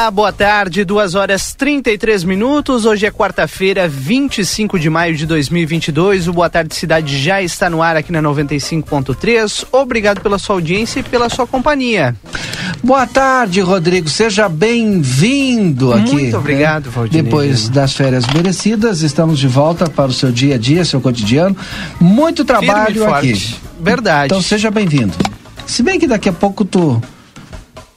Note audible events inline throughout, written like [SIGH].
Olá, boa tarde, 2 horas 33 minutos. Hoje é quarta-feira, 25 de maio de 2022. O Boa Tarde Cidade já está no ar aqui na 95.3. Obrigado pela sua audiência e pela sua companhia. Boa tarde, Rodrigo. Seja bem-vindo aqui. Muito obrigado, né? Valdir. Depois das férias merecidas, estamos de volta para o seu dia a dia, seu cotidiano. Muito trabalho aqui. Verdade. Então seja bem-vindo. Se bem que daqui a pouco tu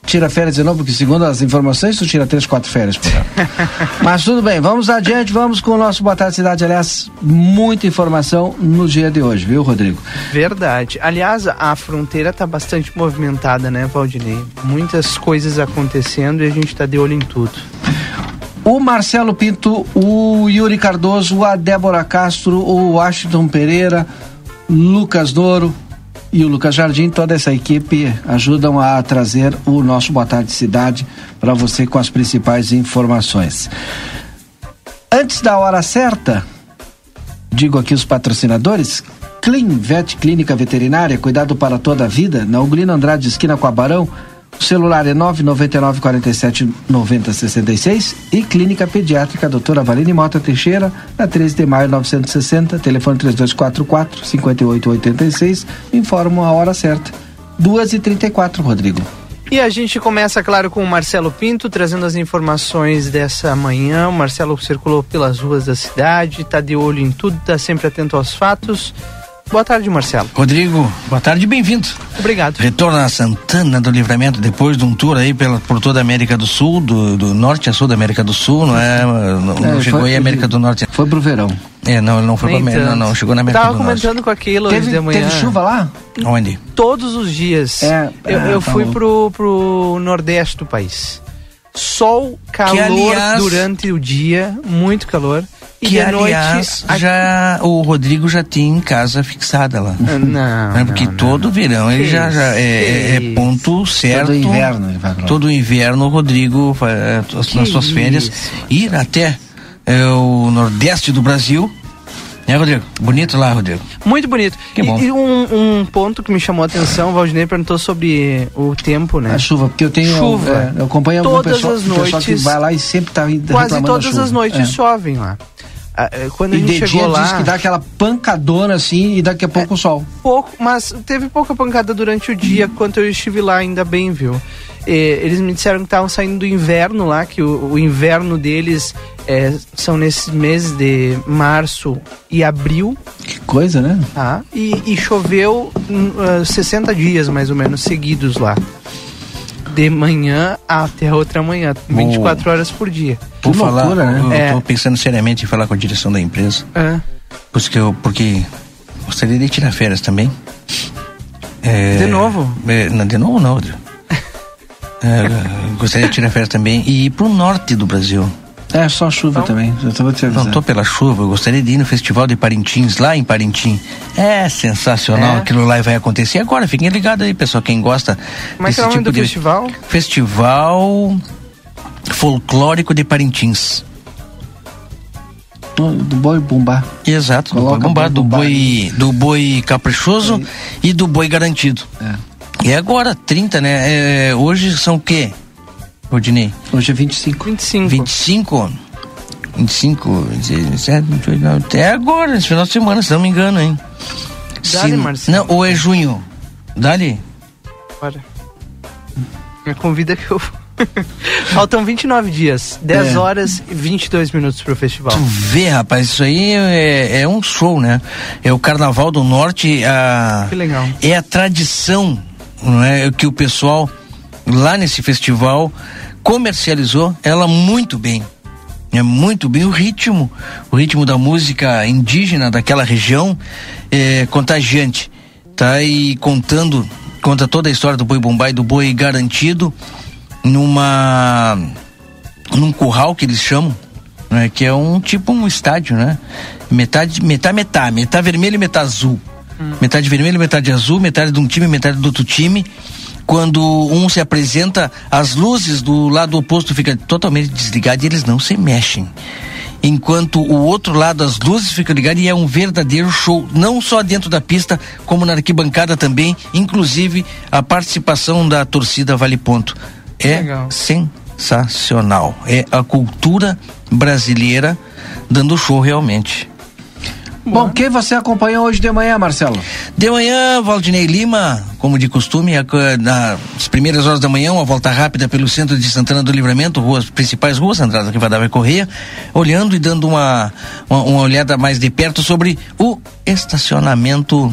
tira férias de novo, porque segundo as informações, tu tira três, quatro férias por ano. [LAUGHS] Mas tudo bem, vamos adiante, vamos com o nosso Boa Tarde Cidade. Aliás, muita informação no dia de hoje, viu, Rodrigo? Verdade. Aliás, a fronteira está bastante movimentada, né, Valdinei? Muitas coisas acontecendo e a gente está de olho em tudo. O Marcelo Pinto, o Yuri Cardoso, a Débora Castro, o Washington Pereira, Lucas Douro, e o Lucas Jardim, toda essa equipe ajudam a trazer o nosso Boa Tarde Cidade para você com as principais informações. Antes da hora certa, digo aqui os patrocinadores, Clean Vet Clínica Veterinária, cuidado para toda a vida, na Ugolino Andrade, esquina com a Barão, o celular é 999 47 90 66 e Clínica Pediátrica Doutora Valine Mota Teixeira, na 13 de maio 960, telefone 3244 5886. Informo a hora certa. 2h34, Rodrigo. E a gente começa, claro, com o Marcelo Pinto, trazendo as informações dessa manhã. O Marcelo circulou pelas ruas da cidade, está de olho em tudo, está sempre atento aos fatos. Boa tarde, Marcelo. Rodrigo, boa tarde, bem-vindo. Obrigado. Retorno a Santana do Livramento depois de um tour aí pela, por toda a América do Sul, do, do norte a sul da América do Sul, não é? Não, É, não chegou foi- aí a América do Norte. Foi pro verão. É, não, ele não foi Nem pra América, não, tanto. não, chegou na América Tava do Norte. comentando com aquilo hoje Teve, de manhã. teve chuva lá? Onde? Todos os dias. É, eu ah, eu tá fui pro, pro nordeste do país. Sol, calor aliás- durante o dia, muito calor. E Que noite. aliás, a- já o Rodrigo já tem casa fixada lá. Não, Né? Porque não, todo não. verão ele Que já, já é, é- é ponto certo. Todo inverno ele vai pra lá. Todo inverno o Rodrigo eh, as- Que nas suas férias isso. ir até eh, o nordeste do Brasil. Né, Rodrigo? Bonito lá, Rodrigo. Muito bonito. Que e bom. e um, um ponto que me chamou a atenção, o Valdinei perguntou sobre o tempo, né? A chuva, porque eu tenho. Chuva. é, eu acompanho algum Todas pessoal, as pessoal que noites- vai lá e sempre tá indo Quase todas chuva. as noites É. chovem lá. Ah, eh, Quando a E gente de chegou dia lá. diz que dá aquela pancadona assim e daqui a pouco o sol. pouco, mas teve pouca pancada durante o dia quanto eu estive lá, ainda bem, viu? Eh, eles me disseram que estavam saindo do inverno lá, que o, o inverno deles eh, são nesses meses de março e abril, Que coisa, né? tá? E, e choveu hum, ah, 60 dias mais ou menos seguidos lá. De manhã até a outra manhã, 24 horas por dia. Que Vou falar, loucura, né? eu É. tô pensando seriamente em falar com a direção da empresa. É. Porque eu porque gostaria de tirar férias também. É, De novo? é, não, de novo não, Rodrigo. [LAUGHS] É, gostaria de tirar férias também e ir pro norte do Brasil. É só chuva também. Eu tô te Não tô pela chuva, eu gostaria de ir no festival de Parintins, lá em Parintim. É sensacional É? aquilo lá e vai acontecer agora. Fiquem ligados aí, pessoal, quem gosta é que é o nome do festival? Festival Folclórico de Parintins. Do do boi bumbá. Exato, do Coloca boi bombado, do boi boi, do boi caprichoso e do boi garantido. É. E agora, 30, né? É, hoje são o quê, Rodinei? Hoje é 25. 25. 25? 25, 17, 28, não, até agora, esse final de semana, se não me engano, hein? Dale, Marcelo. Não, ou é junho? Dali? Bora. Me convida que eu. [LAUGHS] Faltam 29 dias, 10 É. horas e 22 minutos pro festival. Tu vê, rapaz, isso aí é, é um show, né? É o Carnaval do Norte, a, Que legal. é a tradição, não é? Que o pessoal lá nesse festival comercializou ela muito bem. É muito bem o ritmo, o ritmo da música indígena daquela região é contagiante, tá? E contando, conta toda a história do boi bombay, do boi garantido numa num curral que eles chamam, né? Que é um tipo um estádio, né? Metade, metade, metade, metade vermelho e metade azul. Metade vermelho, metade azul, metade de um time, metade do outro time. Quando um se apresenta, as luzes do lado oposto ficam totalmente desligadas e eles não se mexem. Enquanto o outro lado, as luzes ficam ligadas e é um verdadeiro show, não só dentro da pista, como na arquibancada também, inclusive a participação da torcida Vale Ponto. É Legal. sensacional. É a cultura brasileira dando show realmente. Bom, quem você acompanha hoje de manhã, Marcelo? De manhã, Valdinei Lima, como de costume, nas primeiras horas da manhã, uma volta rápida pelo centro de Santana do Livramento, ruas principais ruas, Andrada Rivadavia Correia, olhando e dando uma, uma, uma olhada mais de perto sobre o estacionamento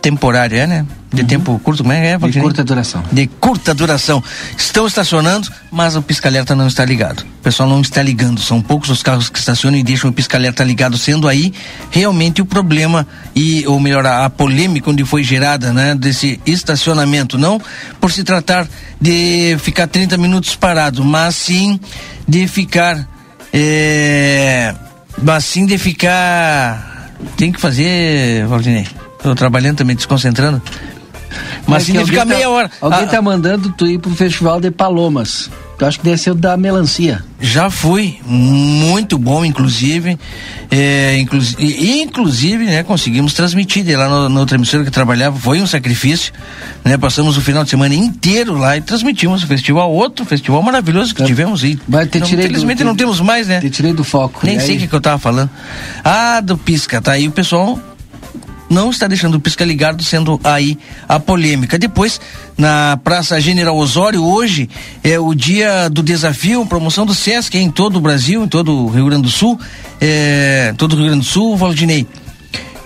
temporário, é, né? De uhum. tempo curto, como é? é de curta duração. De curta duração. Estão estacionando, mas o pisca-alerta não está ligado. O pessoal não está ligando. São poucos os carros que estacionam e deixam o pisca-alerta ligado, sendo aí realmente o problema e, ou melhor, a, a polêmica onde foi gerada, né? Desse estacionamento. Não por se tratar de ficar 30 minutos parado, mas sim de ficar. É, mas sim de ficar. Tem que fazer, Valdinei Tô trabalhando também, desconcentrando. Mas é significa fica meia tá, hora. Alguém ah, tá mandando tu ir pro Festival de Palomas. Eu acho que deve ser o da melancia. Já fui, muito bom, inclusive. É, inclusive, inclusive, né, conseguimos transmitir de lá no, na outra emissora que trabalhava, foi um sacrifício. Né, passamos o final de semana inteiro lá e transmitimos o festival, outro festival maravilhoso que é. tivemos. E Vai ter tirei infelizmente do, não temos mais, né? Te tirei do foco. Nem sei o que, que eu tava falando. Ah, do Pisca, tá aí o pessoal não está deixando o pisca ligado, sendo aí a polêmica. Depois, na Praça General Osório, hoje é o dia do desafio, promoção do Sesc em todo o Brasil, em todo o Rio Grande do Sul, é, todo o Rio Grande do Sul, Valdinei.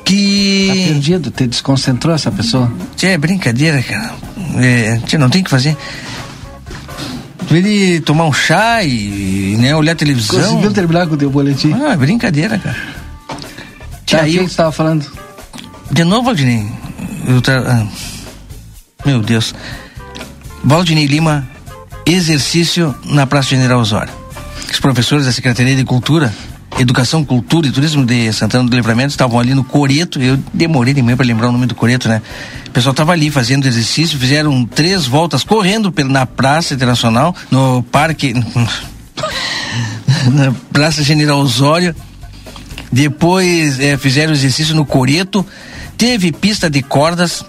Que. Tá perdido, te desconcentrou essa pessoa? É brincadeira, cara. É, não tem que fazer ele tomar um chá e né, olhar a televisão. Conseguiu terminar com o teu boletim? Ah, brincadeira, cara. Tá, aí, o você estava falando? De novo, Valdinei. Tra... Ah, meu Deus. Valdinei Lima, exercício na Praça General Osório. Os professores da Secretaria de Cultura, Educação, Cultura e Turismo de Santana do Livramento estavam ali no Coreto. Eu demorei de manhã para lembrar o nome do Coreto, né? O pessoal estava ali fazendo exercício, fizeram três voltas correndo na Praça Internacional, no Parque. [LAUGHS] na Praça General Osório. Depois é, fizeram exercício no Coreto teve pista de cordas.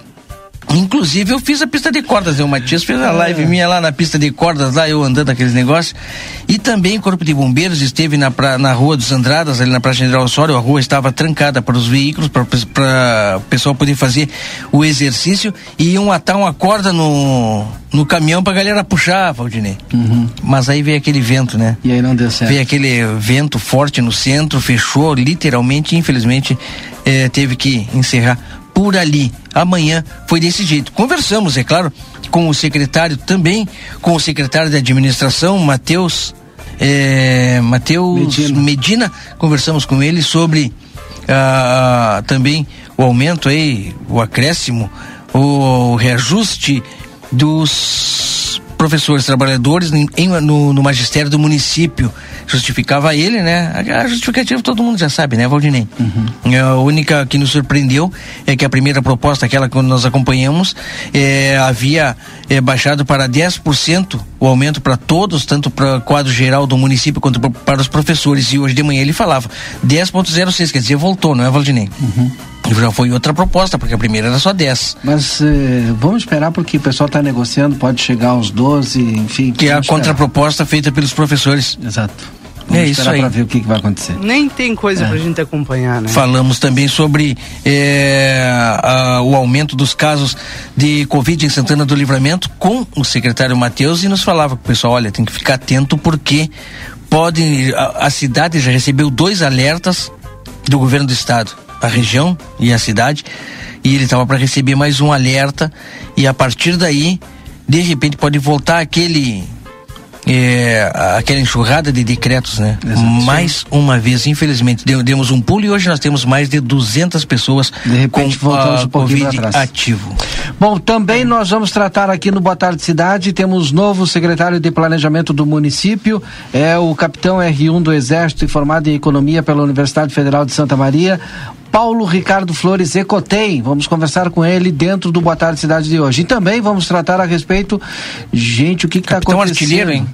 Inclusive, eu fiz a pista de cordas? O Matias fez a é. live minha lá na pista de cordas, lá eu andando aqueles negócios. E também o Corpo de Bombeiros esteve na, pra, na Rua dos Andradas, ali na Praça General Osório. A rua estava trancada para os veículos, para o pessoal poder fazer o exercício. E iam atar uma corda no, no caminhão para a galera puxar, Valdinei. Uhum. Mas aí veio aquele vento, né? E aí não deu certo. Veio aquele vento forte no centro, fechou literalmente, infelizmente eh, teve que encerrar por ali. Amanhã foi desse jeito. Conversamos, é claro, com o secretário também, com o secretário de administração, Matheus Matheus Medina. Medina. Conversamos com ele sobre ah, também o aumento aí, o acréscimo, o reajuste dos professores trabalhadores em, em, no, no magistério do município justificava ele, né? A justificativa todo mundo já sabe, né, Valdinei? Uhum. A única que nos surpreendeu é que a primeira proposta, aquela que nós acompanhamos, é, havia é, baixado para 10% o aumento para todos, tanto para o quadro geral do município quanto para os professores. E hoje de manhã ele falava 10,06, quer dizer, voltou, não é, Valdinei? Uhum. Já foi outra proposta, porque a primeira era só 10. Mas eh, vamos esperar porque o pessoal está negociando, pode chegar aos 12, enfim. Que é a contraproposta feita pelos professores. Exato. Vamos é isso aí. para ver o que, que, vai acontecer. Nem tem coisa é. para a gente acompanhar, né? Falamos também sobre é, a, o aumento dos casos de Covid em Santana do Livramento com o secretário Matheus e nos falava que o pessoal, olha, tem que ficar atento porque pode. A, a cidade já recebeu dois alertas do governo do estado, a região e a cidade, e ele estava para receber mais um alerta e a partir daí, de repente, pode voltar aquele é, aquela enxurrada de decretos, né? Exato, mais uma vez, infelizmente, demos um pulo e hoje nós temos mais de 200 pessoas de repente, com voltamos um Covid ativo. Bom, também nós vamos tratar aqui no Boa Tarde Cidade, temos novo secretário de Planejamento do município, é o capitão R1 do Exército, formado em Economia pela Universidade Federal de Santa Maria, Paulo Ricardo Flores Ecotei. Vamos conversar com ele dentro do Boa Tarde Cidade de hoje. E também vamos tratar a respeito, gente, o que está acontecendo. Capitão Artilheiro, hein?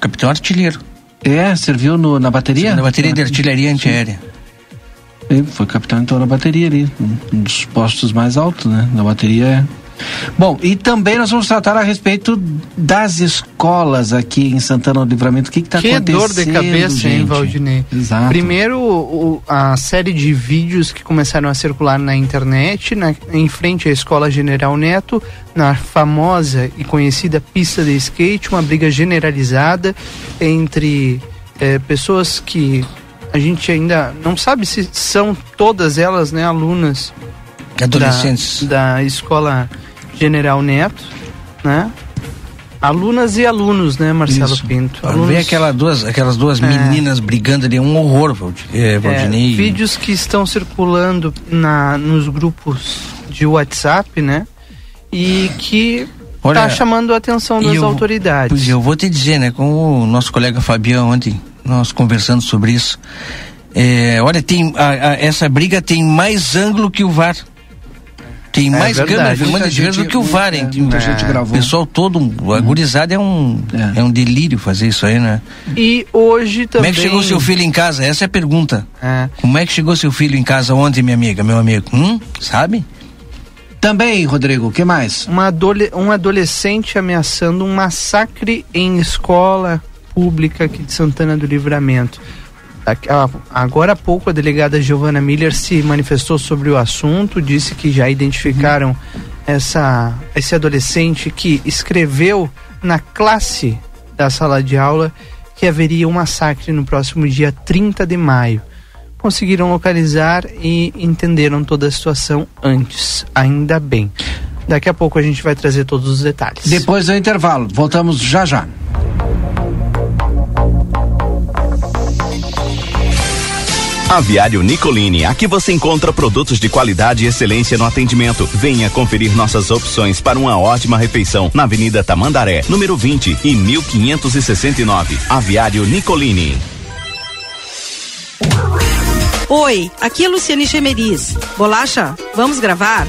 Capitão Artilheiro. É, serviu no, na bateria? na bateria de artilharia antiaérea. Ele foi capitão então na bateria ali, um dos postos mais altos, né? Na bateria Bom, e também nós vamos tratar a respeito das escolas aqui em Santana do Livramento. O que está acontecendo? Que dor de cabeça, gente? hein, Valdinei? Exato. Primeiro, o, a série de vídeos que começaram a circular na internet, na, em frente à Escola General Neto, na famosa e conhecida pista de skate, uma briga generalizada entre eh, pessoas que a gente ainda não sabe se são todas elas, né, alunas Adolescentes. da, da escola General Neto, né? Alunas e alunos, né, Marcelo Isso. Pinto? Alunos, aquela duas, aquelas duas É. meninas brigando ali, um horror, Valdi- é, é, Valdinei. vídeos que estão circulando na, nos grupos de WhatsApp, né? E que Olha, tá chamando a atenção das eu- autoridades. Pois é, eu vou te dizer, né? Com o nosso colega Fabião ontem, nós conversando sobre isso. É, olha, tem a- a- essa briga tem mais ângulo que o VAR. Tem É mais verdade. câmera filmando Muita de vezes do gente- que o VAR, hein? é, muita gente O gravou. pessoal todo, a gurizada é um, É. é. um delírio fazer isso aí, né? E hoje Como também. é que chegou seu filho em casa? Essa é a pergunta. É. Como é que chegou seu filho em casa ontem, minha amiga, meu amigo? Hum? Sabe? Também, Rodrigo, o que mais? uma adole um adolescente ameaçando um massacre em escola pública aqui de Santana do Livramento. Ah, Agora há pouco a delegada Giovana Miller se manifestou sobre o assunto, disse que já identificaram essa, esse adolescente que escreveu na classe da sala de aula que haveria um massacre no próximo dia 30 de maio. Conseguiram localizar e entenderam toda a situação antes, ainda bem. Daqui a pouco a gente vai trazer todos os detalhes. Depois do intervalo, voltamos já já. Aviário Nicolini, aqui você encontra produtos de qualidade e excelência no atendimento. Venha conferir nossas opções para uma ótima refeição na Avenida Tamandaré, número 20 e 1569. Aviário Nicolini. Oi, aqui é Luciane Chemeris. Bolacha, vamos gravar?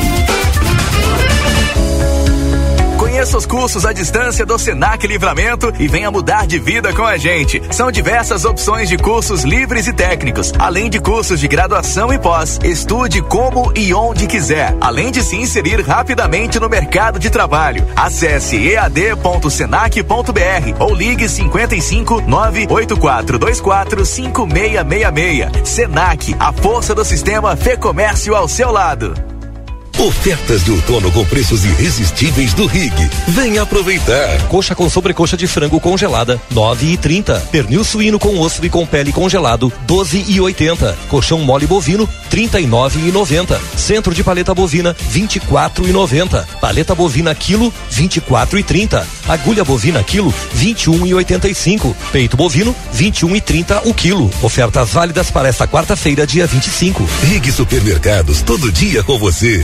Conheça os cursos à distância do Senac Livramento e venha mudar de vida com a gente. São diversas opções de cursos livres e técnicos, além de cursos de graduação e pós. Estude como e onde quiser, além de se inserir rapidamente no mercado de trabalho. Acesse ead.senac.br ou ligue 55 98424 5666. Senac, a força do sistema Fê Comércio ao seu lado. Ofertas de outono com preços irresistíveis do Rig. Venha aproveitar. Coxa com sobrecoxa de frango congelada, nove e trinta. Pernil suíno com osso e com pele congelado, doze e oitenta. Colchão mole bovino, trinta e nove e noventa. Centro de paleta bovina, vinte e quatro e noventa. Paleta bovina quilo, vinte e quatro e trinta. Agulha bovina quilo, vinte e um e oitenta e cinco. Peito bovino, vinte e um e trinta o quilo. Ofertas válidas para esta quarta-feira, dia 25. Rig Supermercados, todo dia com você.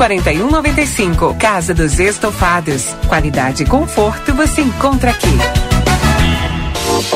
4195. Casa dos Estofados. Qualidade e conforto você encontra aqui.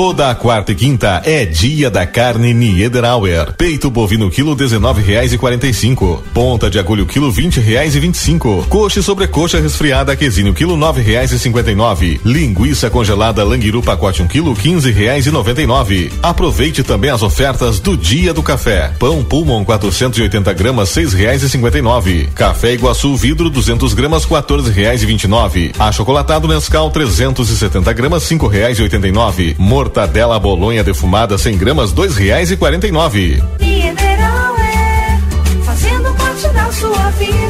Toda a quarta e quinta é dia da carne Niederauer. Peito bovino quilo dezenove reais e quarenta e cinco. Ponta de agulho quilo vinte reais e vinte e cinco. Coxa e sobrecoxa resfriada quesinho quilo nove reais e cinquenta e nove. Linguiça congelada languiru pacote um quilo quinze reais e noventa e nove. Aproveite também as ofertas do dia do café. Pão Pulmon 480 gramas seis reais e cinquenta e nove. Café Iguaçu vidro 200 gramas quatorze reais e vinte e nove. Achocolatado Nescau 370 gramas cinco reais e oitenta e nove. Mortadela bolonha defumada 100 gramas dois reais e quarenta e nove. Mineral é fazendo parte da sua vida.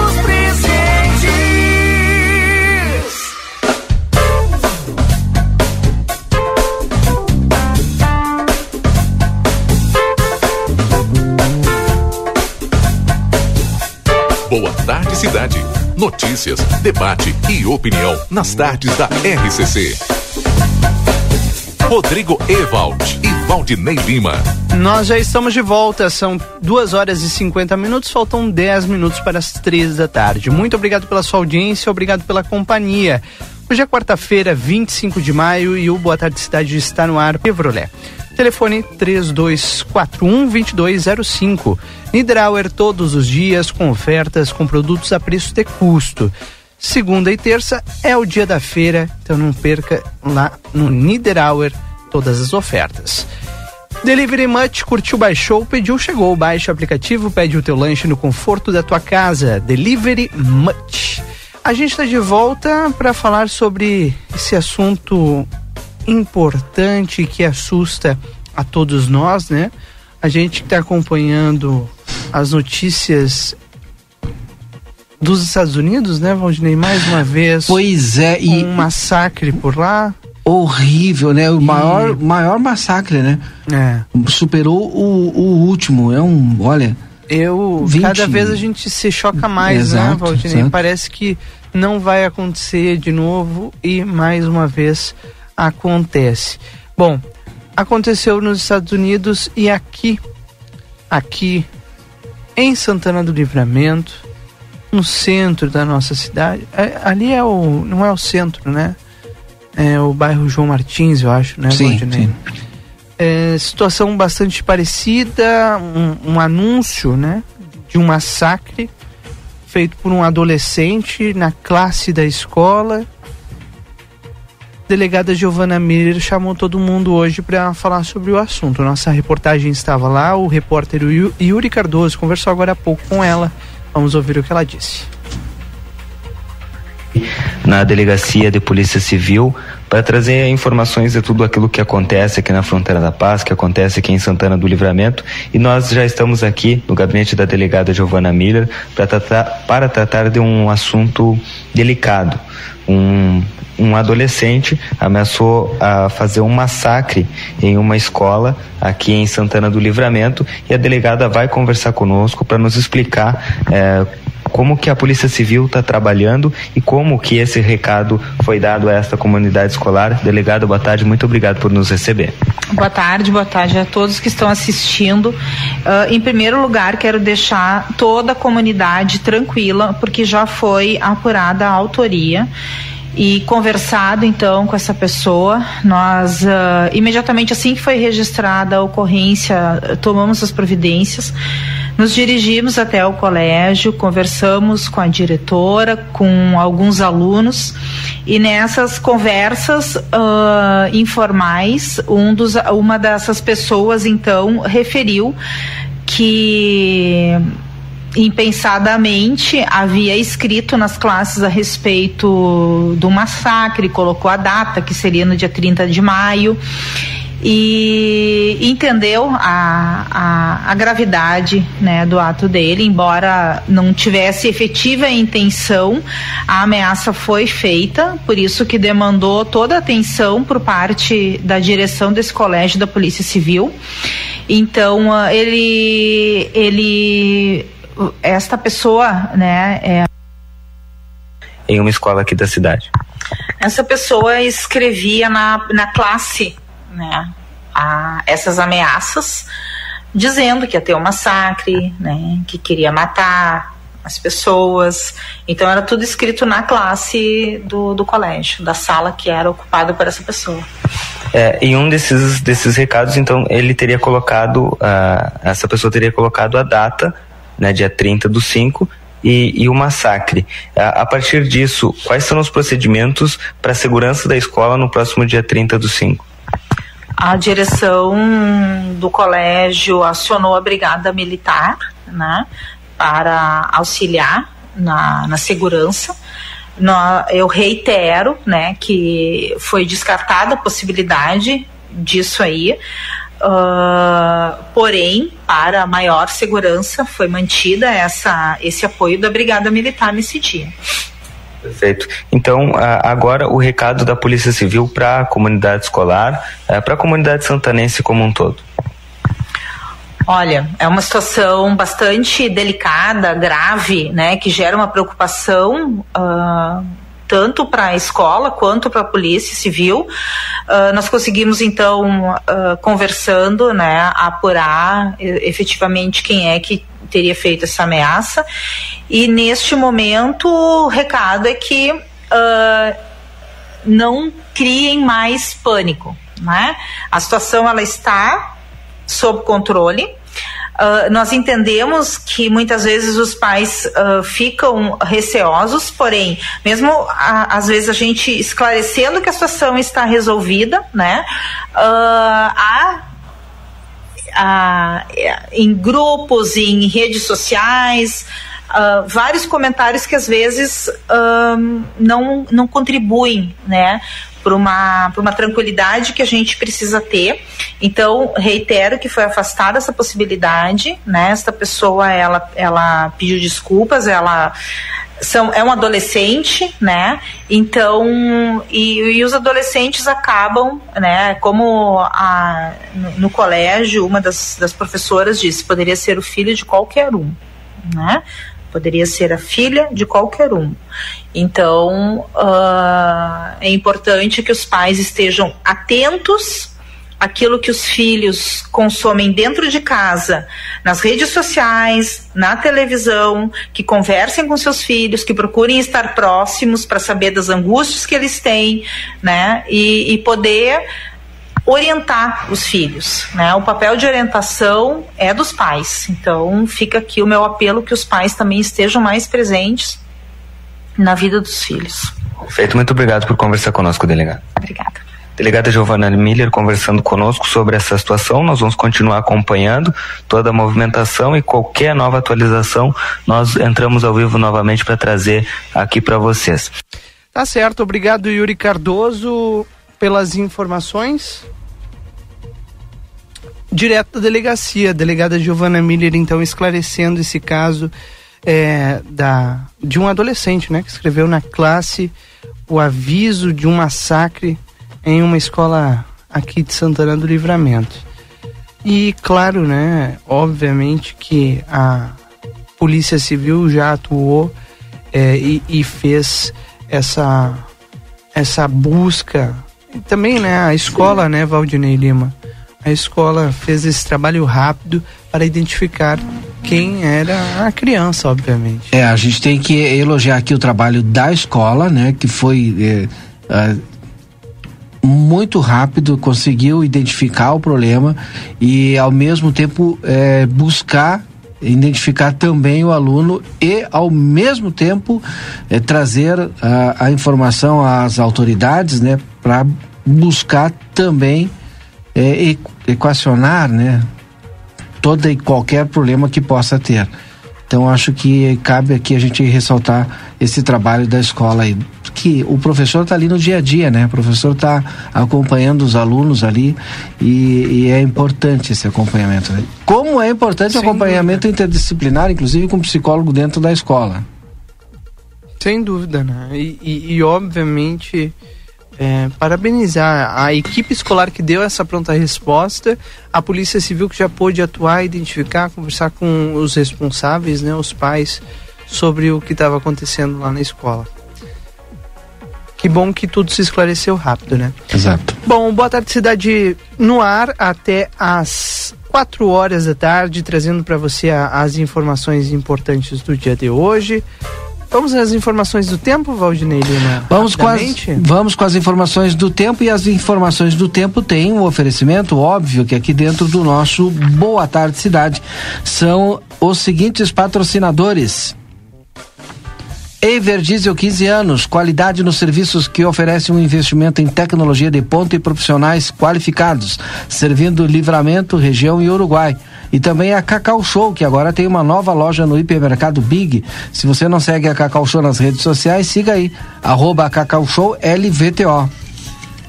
Cidade. Notícias, debate e opinião nas tardes da RCC. Rodrigo Ewald e Valdinei Lima. Nós já estamos de volta, são duas horas e 50 minutos, faltam 10 minutos para as três da tarde. Muito obrigado pela sua audiência, obrigado pela companhia. Hoje é quarta-feira, 25 de maio, e o Boa Tarde Cidade está no ar Chevrolet. Telefone 3241-2205. Niederauer todos os dias com ofertas com produtos a preço de custo. Segunda e terça é o dia da feira, então não perca lá no Niederauer todas as ofertas. Delivery Much, curtiu, baixou, pediu, chegou. Baixe o aplicativo, pede o teu lanche no conforto da tua casa. Delivery Much. A gente está de volta para falar sobre esse assunto importante que assusta a todos nós, né? A gente que está acompanhando as notícias dos Estados Unidos, né, Valdinei? Mais uma vez. Pois é, e. Um massacre por lá. Horrível, né? O maior, maior massacre, né? É. Superou o, o último. É um. Olha. Eu. 20. Cada vez a gente se choca mais, né, Exato, Valdinei? exato. Parece que não vai acontecer de novo e mais uma vez acontece. Bom, aconteceu nos Estados Unidos e aqui, aqui em Santana do Livramento, no centro da nossa cidade. É, ali é o, não é o centro, né? É o bairro João Martins, eu acho, né, Sim, Valdinei? sim. É, situação bastante parecida, um, um anúncio, né, de um massacre feito por um adolescente na classe da escola. Delegada Giovana Miller chamou todo mundo hoje para falar sobre o assunto. Nossa reportagem estava lá, o repórter Yu- Yuri Cardoso conversou agora há pouco com ela. Vamos ouvir o que ela disse. na Delegacia de Polícia Civil para trazer informações de tudo aquilo que acontece aqui na Fronteira da Paz, que acontece aqui em Santana do Livramento. E nós já estamos aqui no gabinete da delegada Giovana Miller para tratar, para tratar de um assunto delicado. Um, um adolescente ameaçou a fazer um massacre em uma escola aqui em Santana do Livramento e a delegada vai conversar conosco para nos explicar eh, como que a Polícia Civil está trabalhando e como que esse recado foi dado a esta comunidade escolar. Delegado, boa tarde, muito obrigado por nos receber. Boa tarde, boa tarde a todos que estão assistindo. Uh, em primeiro lugar, quero deixar toda a comunidade tranquila, porque já foi apurada a autoria e conversado então com essa pessoa. Nós, uh, imediatamente assim que foi registrada a ocorrência, tomamos as providências, nos dirigimos até o colégio, conversamos com a diretora, com alguns alunos e nessas conversas uh, informais, um dos, uma dessas pessoas então referiu que impensadamente havia escrito nas classes a respeito do massacre, colocou a data, que seria no dia 30 de maio, e entendeu a, a, a gravidade né, do ato dele, embora não tivesse efetiva intenção, a ameaça foi feita, por isso que demandou toda a atenção por parte da direção desse colégio da Polícia Civil. Então, ah, ele, ele esta pessoa, né, é... em uma escola aqui da cidade. Essa pessoa escrevia na, na classe, né, a, essas ameaças, dizendo que ia ter um massacre, né, que queria matar as pessoas. Então era tudo escrito na classe do, do colégio, da sala que era ocupada por essa pessoa. É, em um desses, desses recados, então, ele teria colocado, uh, essa pessoa teria colocado a data né, dia 30 do 5, e, e, o massacre. A, a, partir disso, quais são os procedimentos para a segurança da escola no próximo dia 30 do 5? A direção do colégio acionou a brigada militar né, para auxiliar na, na segurança. No, eu reitero né, que foi descartada a possibilidade disso aí. Uh, porém, para maior segurança, foi mantida essa, esse apoio da Brigada Militar nesse dia. Perfeito. Então, agora o recado da Polícia Civil para a comunidade escolar, é, para a comunidade santanense como um todo. Olha, é uma situação bastante delicada, grave, né, que gera uma preocupação uh, tanto para a escola quanto para a polícia civil. Uh, nós conseguimos então uh, conversando, né, apurar efetivamente quem é que teria feito essa ameaça. E neste momento o recado é que uh, não criem mais pânico, né? A situação ela está sob controle. Uh, nós entendemos que muitas vezes os pais uh, ficam receosos, porém, mesmo a, às vezes a gente esclarecendo que a situação está resolvida, né? Uh, há em grupos, em redes sociais, Uh, vários comentários que às vezes não, não contribuem né, para uma, uma tranquilidade que a gente precisa ter. Então, reitero que foi afastada essa possibilidade, né? Esta pessoa, ela, ela pediu desculpas, ela são, é um adolescente, né? Então, e, e os adolescentes acabam, né? Como a, no, no colégio, uma das, das professoras disse, poderia ser o filho de qualquer um, né? Poderia ser a filha de qualquer um. Então, uh, é importante que os pais estejam atentos àquilo que os filhos consomem dentro de casa, nas redes sociais, na televisão, que conversem com seus filhos, que procurem estar próximos para saber das angústias que eles têm, né? E, e poder orientar os filhos, né? O papel de orientação é dos pais. Então, fica aqui o meu apelo que os pais também estejam mais presentes na vida dos filhos. Perfeito, muito obrigado por conversar conosco, delegado. Obrigada. Delegada Giovana Miller conversando conosco sobre essa situação. Nós vamos continuar acompanhando toda a movimentação e qualquer nova atualização, nós entramos ao vivo novamente para trazer aqui para vocês. Tá certo, obrigado Yuri Cardoso pelas informações. Direto da delegacia, a delegada Giovana Miller, então, esclarecendo esse caso é, da, de um adolescente, né, que escreveu na classe o aviso de um massacre em uma escola aqui de Santana do Livramento. E claro, né, obviamente que a, Polícia Civil já atuou é, e, e fez essa essa busca. E também, né, a escola, né, Valdinei Lima? A escola fez esse trabalho rápido para identificar quem era a criança, obviamente. É, a gente tem que elogiar aqui o trabalho da escola, né, que foi é, é, muito rápido, conseguiu identificar o problema e ao mesmo tempo é, buscar identificar também o aluno e ao mesmo tempo é, trazer a, a, informação às autoridades, né, para buscar também é, equacionar, né, todo e qualquer problema que possa ter. Então acho que cabe aqui a gente ressaltar esse trabalho da escola aí. Que o professor está ali no dia a dia, né? O professor está acompanhando os alunos ali e, e, é importante esse acompanhamento. Né? Como é importante Sem o acompanhamento dúvida. interdisciplinar, inclusive com psicólogo dentro da escola. Sem dúvida, né? E, e, e obviamente é, parabenizar a equipe escolar que deu essa pronta resposta, a Polícia Civil que já pôde atuar, identificar, conversar com os responsáveis, né, os pais, sobre o que estava acontecendo lá na escola. Que bom que tudo se esclareceu rápido, né? Exato. Bom, boa tarde, cidade no ar até às 4 horas da tarde, trazendo para você a, as informações importantes do dia de hoje. Vamos às informações do tempo, Valdinei Lima? Vamos com, as, vamos com as informações do tempo e as informações do tempo têm um oferecimento óbvio que aqui dentro do nosso Boa Tarde Cidade são os seguintes patrocinadores. Ever Diesel 15 anos, qualidade nos serviços que oferece um investimento em tecnologia de ponta e profissionais qualificados, servindo Livramento, região e Uruguai. E também a Cacau Show, que agora tem uma nova loja no hipermercado Big. Se você não segue a Cacau Show nas redes sociais, siga aí, arroba Cacau Show LVTO.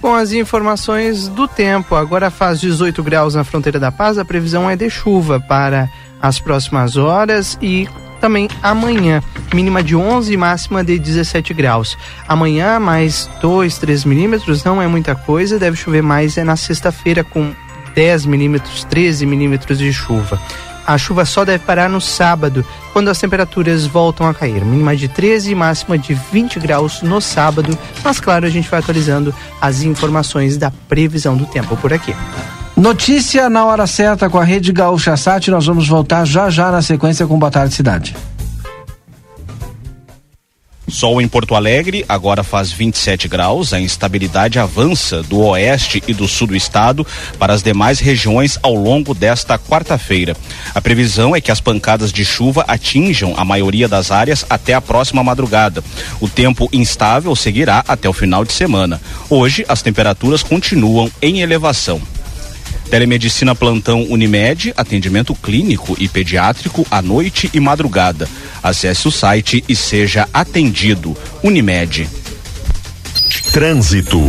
Com as informações do tempo, agora faz 18 graus na fronteira da paz, a previsão é de chuva para as próximas horas e também amanhã, mínima de 11 e máxima de 17 graus. Amanhã, mais 2, 3 milímetros, não é muita coisa, deve chover mais é na sexta-feira com 10 milímetros, 13 milímetros de chuva. A chuva só deve parar no sábado, quando as temperaturas voltam a cair. Mínima de 13 e máxima de 20 graus no sábado. Mas claro, a gente vai atualizando as informações da previsão do tempo por aqui. Notícia na hora certa com a Rede Gaúcha Sat. Nós vamos voltar já já na sequência com Boa Tarde Cidade. Sol em Porto Alegre agora faz 27 graus. A instabilidade avança do oeste e do sul do estado para as demais regiões ao longo desta quarta-feira. A previsão é que as pancadas de chuva atinjam a maioria das áreas até a próxima madrugada. O tempo instável seguirá até o final de semana. Hoje, as temperaturas continuam em elevação. Telemedicina Plantão Unimed, atendimento clínico e pediátrico à noite e madrugada. Acesse o site e seja atendido. Unimed. Trânsito.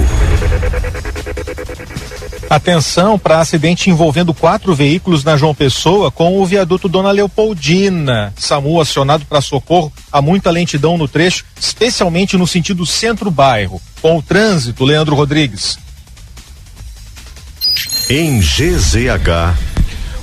Atenção para acidente envolvendo quatro veículos na João Pessoa com o viaduto Dona Leopoldina. SAMU acionado para socorro há muita lentidão no trecho, especialmente no sentido centro-bairro. Com o trânsito, Leandro Rodrigues. Em GZH.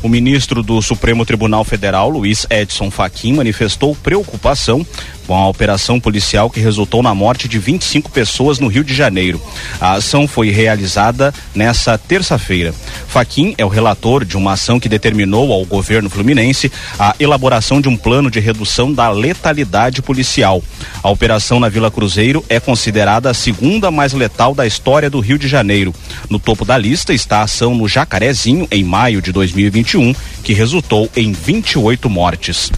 O ministro do Supremo Tribunal Federal, Luiz Edson Fachin, manifestou preocupação com a operação policial que resultou na morte de 25 pessoas no Rio de Janeiro. A ação foi realizada nessa terça-feira. Faquim é o relator de uma ação que determinou ao governo fluminense a elaboração de um plano de redução da letalidade policial. A operação na Vila Cruzeiro é considerada a segunda mais letal da história do Rio de Janeiro. No topo da lista está a ação no Jacarezinho, em maio de 2021, que resultou em 28 mortes.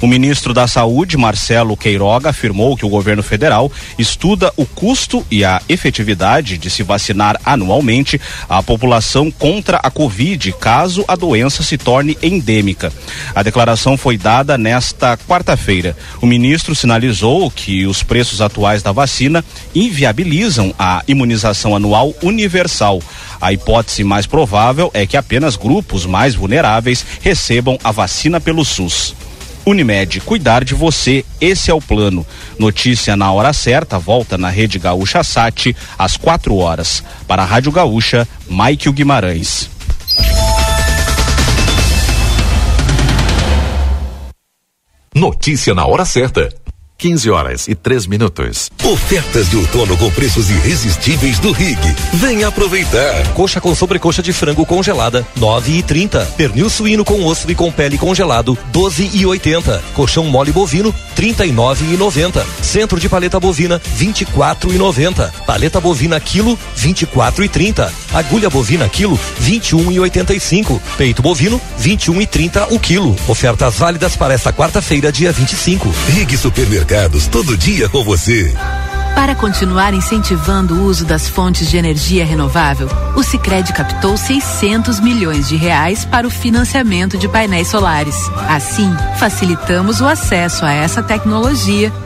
O ministro da Saúde, Marcelo Queiroga, afirmou que o governo federal estuda o custo e a efetividade de se vacinar anualmente a população contra a Covid, caso a doença se torne endêmica. A declaração foi dada nesta quarta-feira. O ministro sinalizou que os preços atuais da vacina inviabilizam a imunização anual universal. A hipótese mais provável é que apenas grupos mais vulneráveis recebam a vacina pelo SUS. Unimed, cuidar de você, esse é o plano. Notícia na hora certa, volta na Rede Gaúcha Sat, às 4 horas. Para a Rádio Gaúcha, Mike Guimarães. Notícia na hora certa. 15 horas e 3 minutos. Ofertas de outono com preços irresistíveis do Rig. Venha aproveitar. Coxa com sobrecoxa de frango congelada, nove e trinta. Pernil suíno com osso e com pele congelado, doze e oitenta. Colchão mole bovino, trinta e nove e noventa. Centro de paleta bovina, vinte e quatro e noventa. Paleta bovina quilo, vinte e quatro e trinta. Agulha bovina quilo, vinte e um e oitenta e cinco. Peito bovino, vinte e um e trinta o quilo. Ofertas válidas para esta quarta-feira, dia 25. Rig Supermercados, todo dia com você. Para continuar incentivando o uso das fontes de energia renovável, o Sicredi captou 600 milhões de reais para o financiamento de painéis solares. Assim, facilitamos o acesso a essa tecnologia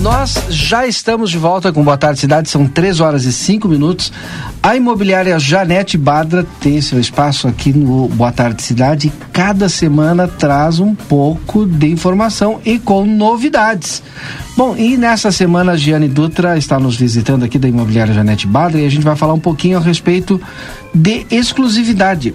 Nós já estamos de volta com Boa Tarde Cidade, são 3 horas e 5 minutos. A imobiliária Janete Badra tem seu espaço aqui no Boa Tarde Cidade e cada semana traz um pouco de informação e com novidades. Bom, e nessa semana a Giane Dutra está nos visitando aqui da imobiliária Janete Badra e a gente vai falar um pouquinho a respeito de exclusividade.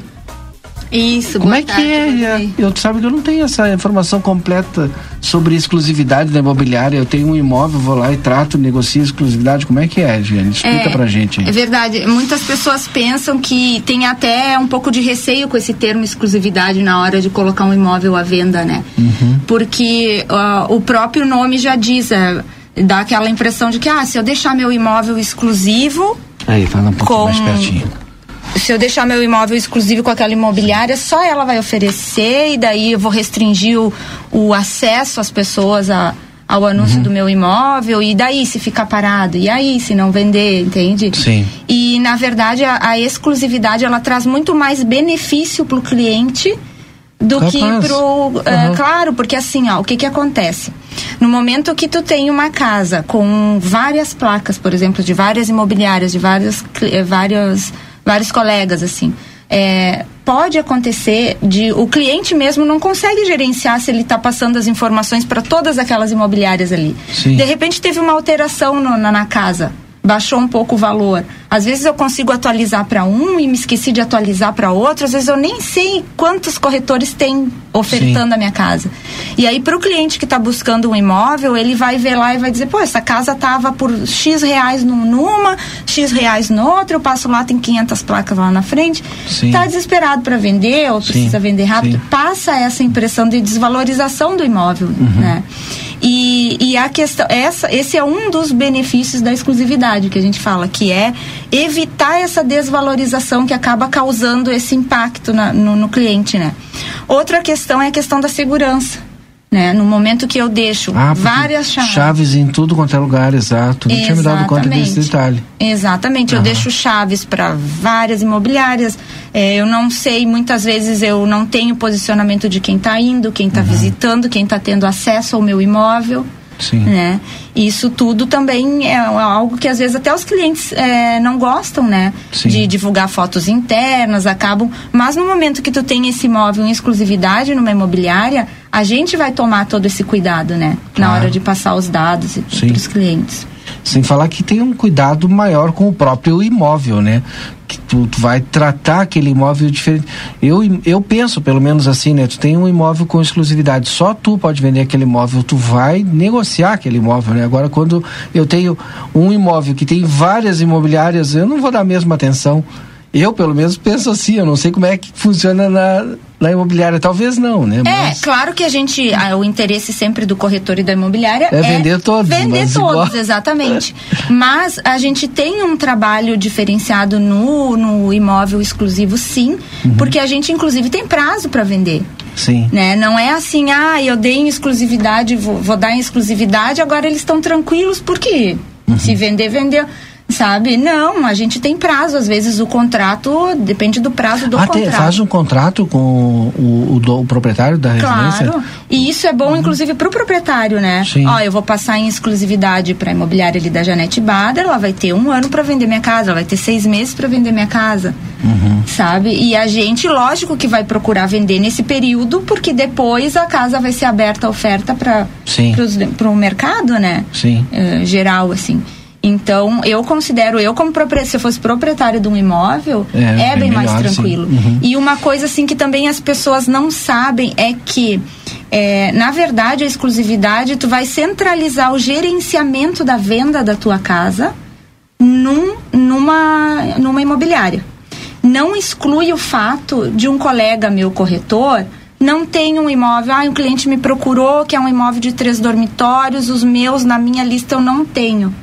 Isso, Como é que tarde, é? Rodrigo. Eu sabe que eu não tenho essa informação completa sobre exclusividade da imobiliária. Eu tenho um imóvel, vou lá e trato, negocio exclusividade. Como é que é, Giane? Explica É, pra gente. aí. É verdade. Muitas pessoas pensam que tem até um pouco de receio com esse termo exclusividade na hora de colocar um imóvel à venda, né? Uhum. Porque ó, o próprio nome já diz, é, dá aquela impressão de que, ah, se eu deixar meu imóvel exclusivo, Aí, fala um pouquinho Com- mais pertinho. Se eu deixar meu imóvel exclusivo com aquela imobiliária, só ela vai oferecer e daí eu vou restringir o, o acesso às pessoas a, ao Uhum. anúncio do meu imóvel e daí se ficar parado e aí se não vender, entende? Sim. E na verdade a, a exclusividade ela traz muito mais benefício para o cliente do Capaz. que pro é, Uhum. claro porque assim ó o que que acontece no momento que tu tem uma casa com várias placas por exemplo de várias imobiliárias de vários cli- eh, vários vários colegas assim. É, pode acontecer de o cliente mesmo não consegue gerenciar se ele está passando as informações para todas aquelas imobiliárias ali. Sim. de repente teve uma alteração no- na, na casa baixou um pouco o valor. Às vezes eu consigo atualizar para um e me esqueci de atualizar para outro. Às vezes eu nem sei quantos corretores tem ofertando Sim. a minha casa. E aí para o cliente que está buscando um imóvel, ele vai ver lá e vai dizer: pô, essa casa tava por x reais num- numa, x reais no outro. Eu passo lá tem 500 placas lá na frente. Sim. Tá desesperado para vender ou Sim, precisa vender rápido. Passa essa impressão de desvalorização do imóvel, né? E, e a questão, essa, esse é um dos benefícios da exclusividade que a gente fala, que é evitar essa desvalorização que acaba causando esse impacto na- no, no cliente, né? Outra questão é a questão da segurança. Né? No momento que eu deixo Ah, várias chaves. Chaves em tudo quanto é lugar, exato. Não tinha me dado conta desse detalhe. Exatamente, eu deixo chaves para várias imobiliárias. É, eu não sei, muitas vezes eu não tenho posicionamento de quem está indo, quem Uhum. está visitando, quem está tendo acesso ao meu imóvel. Sim. Né? Isso tudo também é algo que às vezes até os clientes é, não gostam, né? Sim. De divulgar fotos internas, acabam. Mas no momento que tu tem esse imóvel em exclusividade numa imobiliária, a gente vai tomar todo esse cuidado, né? Na Claro. hora de passar os dados para os clientes. Sem falar que tem um cuidado maior com o próprio imóvel, né? Que tu, tu vai tratar aquele imóvel diferente. Eu, eu penso, pelo menos assim, né? Tu tem um imóvel com exclusividade, só tu pode vender aquele imóvel, tu vai negociar aquele imóvel, né? Agora, quando eu tenho um imóvel que tem várias imobiliárias, eu não vou dar a mesma atenção. Eu, pelo menos, penso assim, eu não sei como é que funciona na, na imobiliária, talvez não, né? É, Mas- claro que a gente, ah, o interesse sempre do corretor e da imobiliária É vender todos, Vender todos, igual. exatamente. [LAUGHS] Mas a gente tem um trabalho diferenciado no, no imóvel exclusivo, sim, Uhum. porque a gente, inclusive, tem prazo para vender. Sim. Né? Não é assim, ah, eu dei em exclusividade, vou, vou dar em exclusividade, agora eles estão tranquilos, porque Uhum. se vender, vendeu. Sabe? Não, a gente tem prazo. Às vezes o contrato depende do prazo do Ah, tem- contrato. faz um contrato com o, o o proprietário da residência? Claro. E isso é bom, inclusive, para o proprietário, né? Sim. Ó, eu vou passar em exclusividade para a imobiliária ali da Janete Bader, ela vai ter um ano para vender minha casa, ela vai ter seis meses para vender minha casa. Uhum. Sabe? E a gente, lógico que vai procurar vender nesse período, porque depois a casa vai ser aberta a oferta para o mercado, né? Sim. Eh, geral, assim. Então, eu considero, eu como proprietário, se eu fosse proprietário de um imóvel, É, é, é bem mais melhor, sim. tranquilo. Uhum. E uma coisa assim que também as pessoas não sabem é que, é, na verdade, a exclusividade, tu vai centralizar o gerenciamento da venda da tua casa num, numa, numa imobiliária. Não exclui o fato de um colega meu corretor não tem um imóvel, ah, um cliente me procurou que é um imóvel de três dormitórios, os meus na minha lista eu não tenho.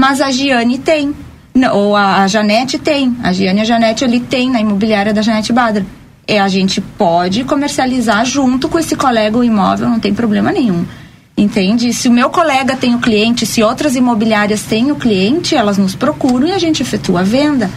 Mas a Giane tem. Ou a, a Janete tem. A Giane e a Janete ali tem na imobiliária da Janete Badra. E a gente pode comercializar junto com esse colega o imóvel, não tem problema nenhum. Entende? Se o meu colega tem o cliente, se outras imobiliárias têm o cliente, elas nos procuram e a gente efetua a venda.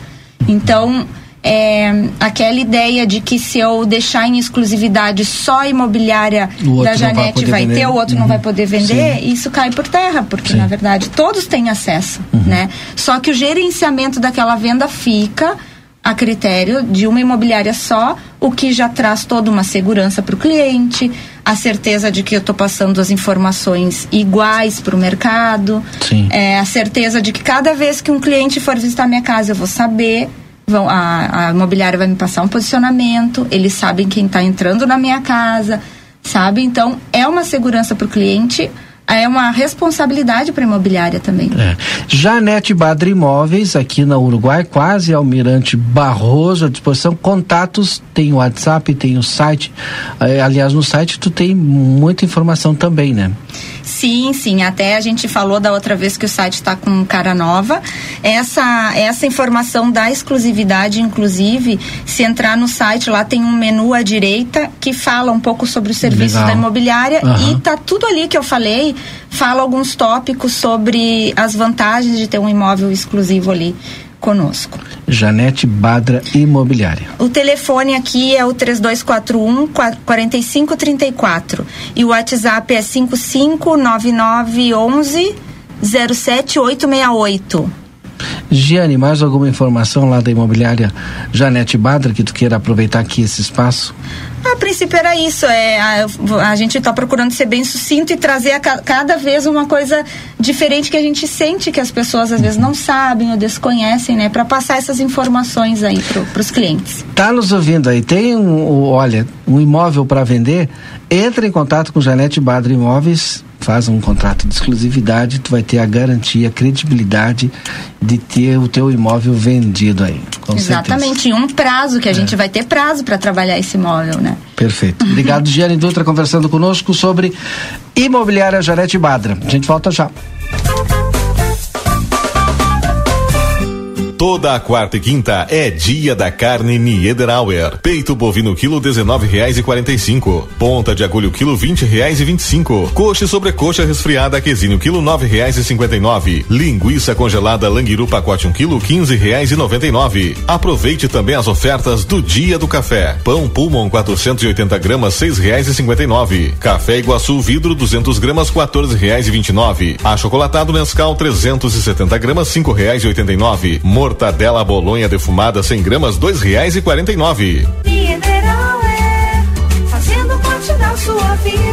Então, é, aquela ideia de que se eu deixar em exclusividade só a imobiliária da não vai Janete vai, vender. ter, o outro não Uhum. vai poder vender, Sim. isso cai por terra, porque na verdade todos têm acesso, Uhum. né? Só que o gerenciamento daquela venda fica a critério de uma imobiliária só, o que já traz toda uma segurança para o cliente, a certeza de que eu estou passando as informações iguais para o mercado, Sim. é, a certeza de que cada vez que um cliente for visitar minha casa eu vou saber, vão, a, a imobiliária vai me passar um posicionamento, eles sabem quem está entrando na minha casa, sabe? Então é uma segurança para o cliente, é uma responsabilidade para a imobiliária também. É. Janete Badra Imóveis, aqui na Uruguai, quase Almirante Barroso, à disposição. Contatos, tem o WhatsApp, tem o site. Eh, aliás, no site tu tem muita informação também, né? Sim, sim. Até a gente falou da outra vez que o site está com cara nova. Essa, essa informação da exclusividade, inclusive, se entrar no site, lá tem um menu à direita que fala um pouco sobre os serviços Legal. da imobiliária Aham. e tá tudo ali que eu falei, fala alguns tópicos sobre as vantagens de ter um imóvel exclusivo ali conosco. Janete Badra Imobiliária. O telefone aqui é o 3241 qua- 4534 e o WhatsApp é 559911 07868. Giane, mais alguma informação lá da imobiliária Janete Badra que tu queira aproveitar aqui esse espaço? A princípio era isso, é, a, a gente está procurando ser bem sucinto e trazer a ca- cada vez uma coisa diferente que a gente sente que as pessoas às vezes não sabem ou desconhecem, né? Para passar essas informações aí para os clientes. Tá nos ouvindo aí? Tem um, olha, um imóvel para vender? Entra em contato com Janete Badra Imóveis, faz um contrato de exclusividade, tu vai ter a garantia, a credibilidade de ter o teu imóvel vendido aí. Certeza. Exatamente, e um prazo que a gente vai ter prazo para trabalhar esse imóvel, né? Perfeito. [LAUGHS] Obrigado, Giane Dutra, conversando conosco sobre Imobiliária Janete Badra. A gente volta já. Toda a quarta e quinta é dia da carne Niederauer. Peito bovino quilo dezenove reais e quarenta e cinco. Ponta de agulho quilo vinte reais e vinte e cinco. Coxa e sobrecoxa resfriada quesinho quilo nove reais e cinquenta e nove. Linguiça congelada languiru pacote um quilo quinze reais e noventa e nove. Aproveite também as ofertas do dia do café. Pão Pulmon 480 gramas seis reais e cinquenta e nove. Café Iguaçu vidro 200 gramas quatorze reais e vinte e nove. Achocolatado Nescau 370 gramas cinco reais e oitenta e nove. Mortadela bolonha defumada 100 gramas dois reais e quarenta e nove. Mineral é fazendo parte da sua vida.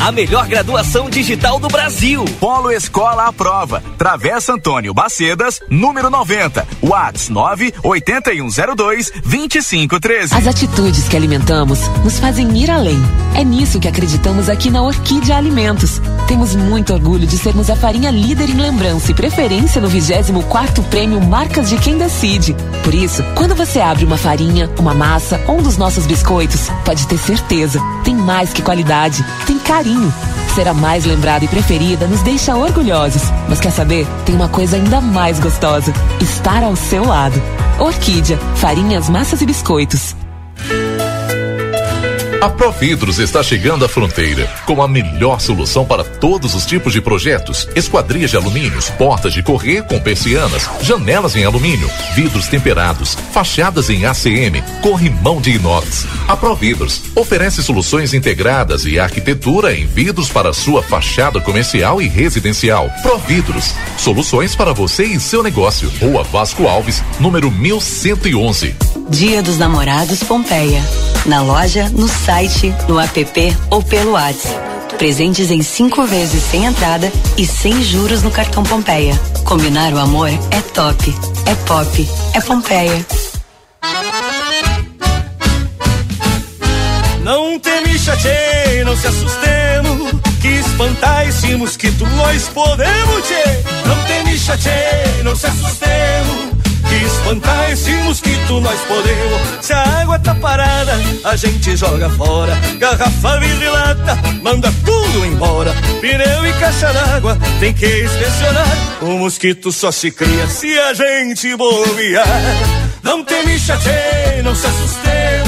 a melhor graduação digital do Brasil. Polo Escola à Prova. Travessa Antônio Bacedas, número 90. Whats 98102 2513. As atitudes que alimentamos nos fazem ir além. É nisso que acreditamos aqui na Orquídea Alimentos. Temos muito orgulho de sermos a farinha líder em lembrança e preferência no 24º Prêmio Marcas de Quem Decide. Por isso, quando você abre uma farinha, uma massa ou um dos nossos biscoitos, pode ter certeza, tem mais que qualidade, tem carinho. Ser a mais lembrada e preferida nos deixa orgulhosos. Mas quer saber? Tem uma coisa ainda mais gostosa: estar ao seu lado. Orquídea, farinhas, massas e biscoitos. A Providros está chegando à fronteira com a melhor solução para todos os tipos de projetos: esquadrias de alumínios, portas de correr com persianas, janelas em alumínio, vidros temperados, fachadas em ACM, corrimão de inox. A Providros oferece soluções integradas e arquitetura em vidros para sua fachada comercial e residencial. Providros, soluções para você e seu negócio. Rua Vasco Alves, número 1111. Dia dos Namorados Pompeia. Na loja, no site, no app ou pelo WhatsApp. Presentes em cinco vezes sem entrada e sem juros no cartão Pompeia. Combinar o amor é top. É pop. É Pompeia. Não te me não se assustemos Que espantar esse mosquito nós podemos, tchê Não te me não se assustemos Que espantar esse mosquito nós podemos. Se a água tá parada, a gente joga fora. Garrafa, vidro e lata, manda tudo embora. Pneu e caixa d'água, tem que inspecionar. O mosquito só se cria se a gente bobear. Não te me não se assustemos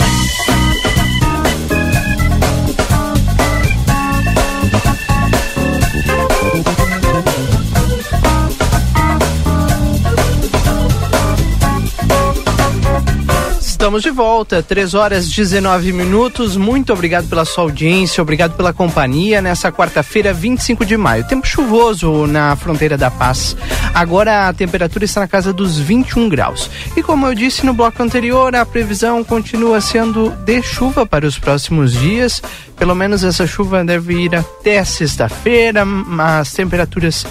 Estamos de volta, 3 horas 19 minutos. Muito obrigado pela sua audiência, obrigado pela companhia nessa quarta-feira, 25 de maio. Tempo chuvoso na fronteira da paz. Agora a temperatura está na casa dos 21 graus. E como eu disse no bloco anterior, a previsão continua sendo de chuva para os próximos dias. Pelo menos essa chuva deve ir até sexta-feira. As temperaturas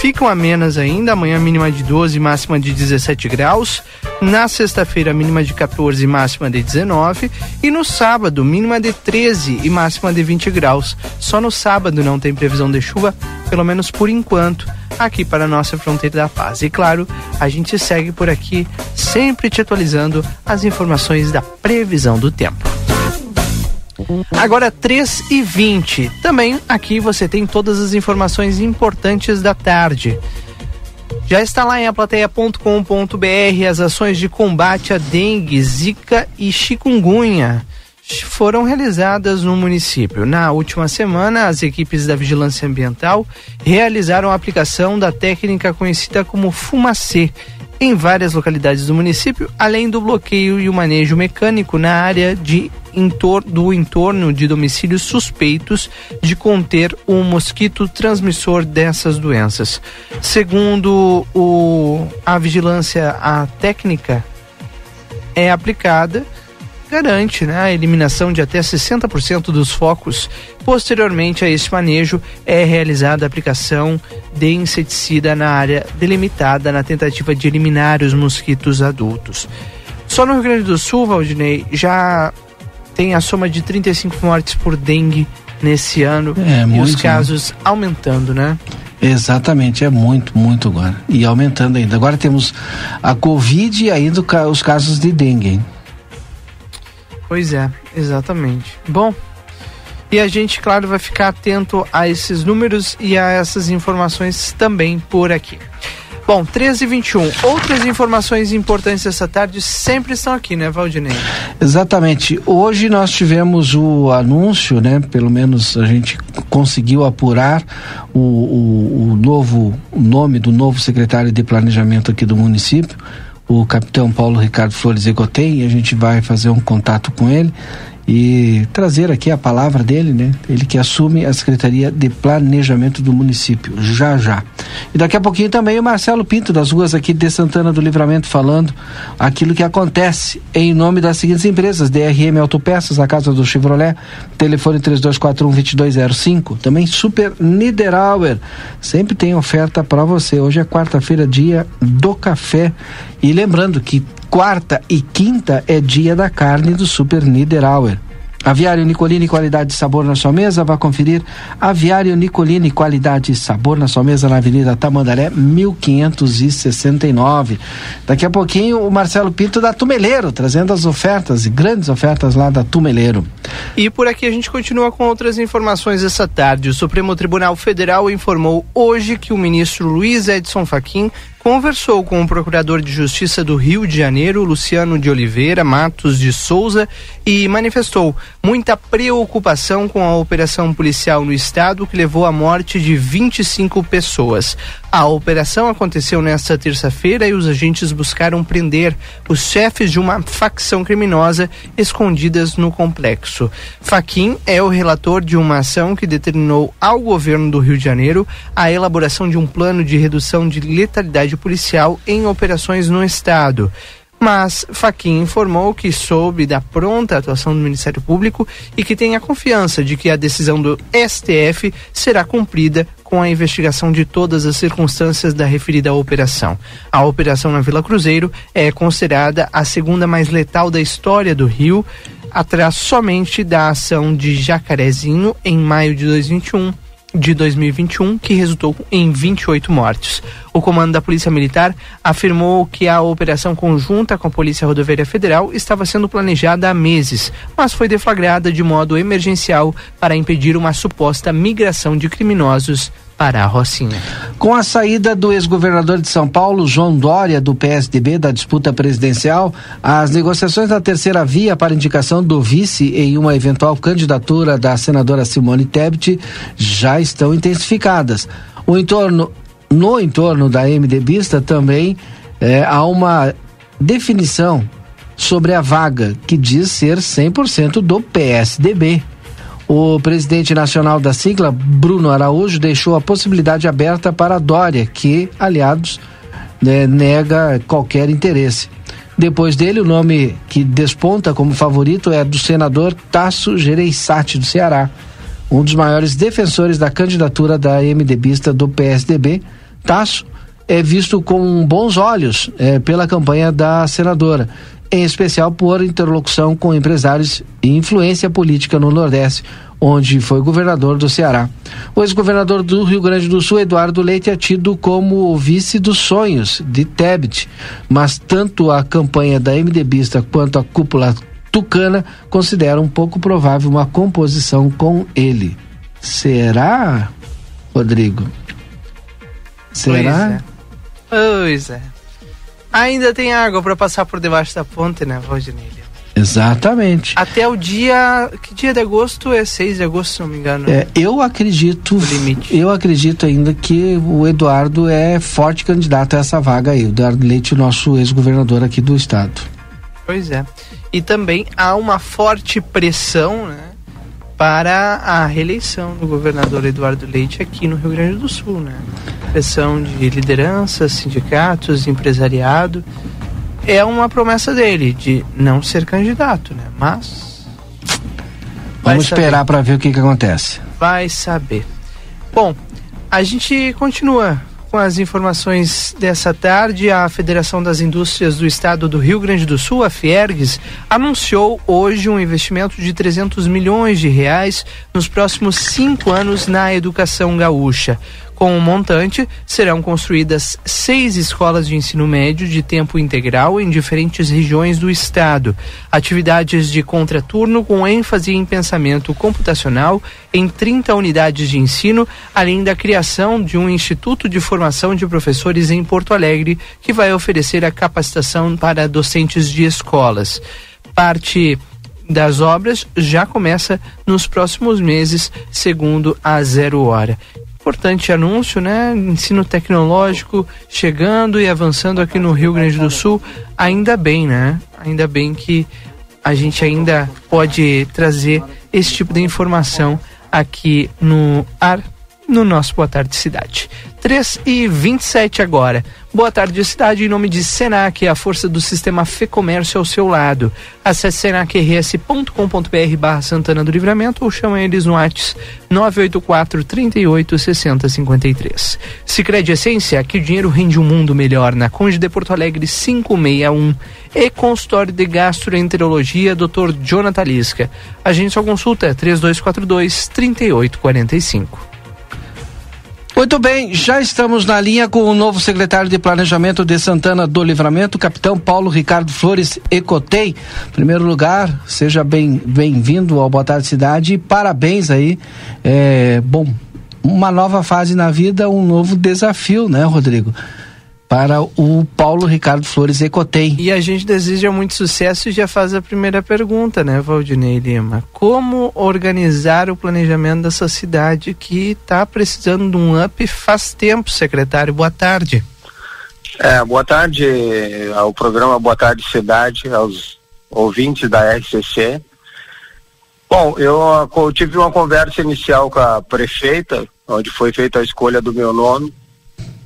ficam amenas ainda. Amanhã mínima de 12, máxima de 17 graus. Na sexta-feira, mínima de 14, máxima de 19. E no sábado, mínima de 13 e máxima de 20 graus. Só no sábado não tem previsão de chuva, pelo menos por enquanto, aqui para a nossa fronteira da paz. E claro, a gente segue por aqui, sempre te atualizando as informações da previsão do tempo. Agora 3 e 20. Também aqui você tem todas as informações importantes da tarde. Já está lá em aplateia.com.br as ações de combate à dengue, zika e chikungunya foram realizadas no município. Na última semana, as equipes da Vigilância Ambiental realizaram a aplicação da técnica conhecida como fumacê em várias localidades do município, além do bloqueio e o manejo mecânico na área de entor do entorno de domicílios suspeitos de conter um mosquito transmissor dessas doenças. Segundo o, a vigilância, a técnica é aplicada garante né, a eliminação de até 60% dos focos. Posteriormente a esse manejo, é realizada a aplicação de inseticida na área delimitada na tentativa de eliminar os mosquitos adultos. Só no Rio Grande do Sul, Valdinei, já tem a soma de 35 mortes por dengue nesse ano É, e muito, os né? casos aumentando, né? Exatamente, é muito, muito agora. E aumentando ainda. Agora temos a Covid e ainda os casos de dengue. hein? Pois é, exatamente. Bom, e a gente, claro, vai ficar atento a esses números e a essas informações também por aqui. Bom, 13 e 21. Outras informações importantes essa tarde sempre estão aqui, né, Valdinei? Exatamente. Hoje nós tivemos o anúncio, né? Pelo menos a gente conseguiu apurar o, o, o novo o nome do novo secretário de planejamento aqui do município, o capitão Paulo Ricardo Flores Egotem, e a gente vai fazer um contato com ele e trazer aqui a palavra dele, né? Ele que assume a Secretaria de Planejamento do município, já já. E daqui a pouquinho também o Marcelo Pinto, das ruas aqui de Santana do Livramento, falando aquilo que acontece em nome das seguintes empresas: DRM Autopeças, a Casa do Chevrolet, telefone 3241-2205. Também Super Niederauer, sempre tem oferta para você. Hoje é quarta-feira, dia do café. E lembrando que quarta e quinta é dia da carne do Super Niederauer. Aviário Nicolini, qualidade e sabor na sua mesa. Vá conferir Aviário Nicolini, qualidade e sabor na sua mesa na Avenida Tamandaré, 1569. Daqui a pouquinho o Marcelo Pinto da Tumeleiro, trazendo as ofertas e grandes ofertas lá da Tumeleiro. E por aqui a gente continua com outras informações essa tarde. O Supremo Tribunal Federal informou hoje que o ministro Luiz Edson Fachin conversou com o procurador de Justiça do Rio de Janeiro, Luciano de Oliveira Matos de Souza, e manifestou muita preocupação com a operação policial no estado que levou à morte de 25 pessoas. A operação aconteceu nesta terça-feira e os agentes buscaram prender os chefes de uma facção criminosa escondidas no complexo. Faquim é o relator de uma ação que determinou ao governo do Rio de Janeiro a elaboração de um plano de redução de letalidade policial em operações no estado. Mas Faquin informou que soube da pronta atuação do Ministério Público e que tem a confiança de que a decisão do STF será cumprida com a investigação de todas as circunstâncias da referida operação. A operação na Vila Cruzeiro é considerada a segunda mais letal da história do Rio, atrás somente da ação de Jacarezinho em maio de 2021 de 2021, que resultou em 28 mortes. O comando da Polícia Militar afirmou que a operação conjunta com a Polícia Rodoviária Federal estava sendo planejada há meses, mas foi deflagrada de modo emergencial para impedir uma suposta migração de criminosos para a Rocinha. Com a saída do ex-governador de São Paulo, João Dória, do PSDB, da disputa presidencial, as negociações da terceira via para indicação do vice em uma eventual candidatura da senadora Simone Tebet já estão intensificadas. O entorno, no entorno da MDBista também eh, há uma definição sobre a vaga que diz ser 100% do PSDB. O presidente nacional da sigla, Bruno Araújo, deixou a possibilidade aberta para Dória, que, aliados, né, nega qualquer interesse. Depois dele, o nome que desponta como favorito é do senador Tasso Gereissati, do Ceará, um dos maiores defensores da candidatura da MDBista do PSDB. Tasso é visto com bons olhos é, pela campanha da senadora em especial por interlocução com empresários e influência política no Nordeste, onde foi governador do Ceará. O ex-governador do Rio Grande do Sul, Eduardo Leite, é tido como o vice dos sonhos de Tebet, mas tanto a campanha da MDBista quanto a cúpula tucana consideram pouco provável uma composição com ele. Será, Rodrigo? Será? Pois é. Ainda tem água para passar por debaixo da ponte, né, Valdinei? Exatamente. Até o dia. Que dia de agosto? É 6 de agosto, se não me engano. É, eu acredito. Eu acredito ainda que o Eduardo é forte candidato a essa vaga aí. O Eduardo Leite, nosso ex-governador aqui do estado. Pois é. E também há uma forte pressão, né? Para a reeleição do governador Eduardo Leite aqui no Rio Grande do Sul, né? Pressão de lideranças, sindicatos, empresariado é uma promessa dele de não ser candidato, né? Mas vamos esperar para ver o que que acontece. Vai saber. Bom, a gente continua com as informações dessa tarde. A Federação das Indústrias do Estado do Rio Grande do Sul, a Fiergues, anunciou hoje um investimento de 300 milhões de reais nos próximos cinco anos na educação gaúcha. Com o montante, serão construídas seis escolas de ensino médio de tempo integral em diferentes regiões do estado. Atividades de contraturno com ênfase em pensamento computacional em 30 unidades de ensino, além da criação de um instituto de formação de professores em Porto Alegre, que vai oferecer a capacitação para docentes de escolas. Parte das obras já começa nos próximos meses, segundo a Zero Hora importante anúncio, né? Ensino tecnológico chegando e avançando aqui no Rio Grande do Sul. Ainda bem, né? Ainda bem que a gente ainda pode trazer esse tipo de informação aqui no ar, no nosso Boa Tarde Cidade. 3 e 27 agora. Boa tarde, cidade. Em nome de Senac, a força do sistema Fê Comércio ao seu lado. Acesse senacrs.com.br barra Santana do Livramento ou chama eles no WhatsApp 984 38 60 53. Sicredi Essência, que o dinheiro rende um mundo melhor na Conde de Porto Alegre 561 e consultório de gastroenterologia Dr. Jonathan Lisca. Agende sua consulta 3242 3845. Muito bem, já estamos na linha com o novo secretário de Planejamento de Santana do Livramento, capitão Paulo Ricardo Flores Ecotei. Em primeiro lugar, seja bem, bem-vindo ao Boa Tarde Cidade e parabéns aí. É, bom, uma nova fase na vida, um novo desafio, né, Rodrigo? Para o Paulo Ricardo Flores Ecotei. E a gente deseja muito sucesso e já faz a primeira pergunta, né, Valdinei Lima? Como organizar o planejamento dessa cidade que está precisando de um up faz tempo, secretário? Boa tarde. É, boa tarde ao programa Boa Tarde Cidade, aos ouvintes da RCC. Bom, eu, eu tive uma conversa inicial com a prefeita, onde foi feita a escolha do meu nome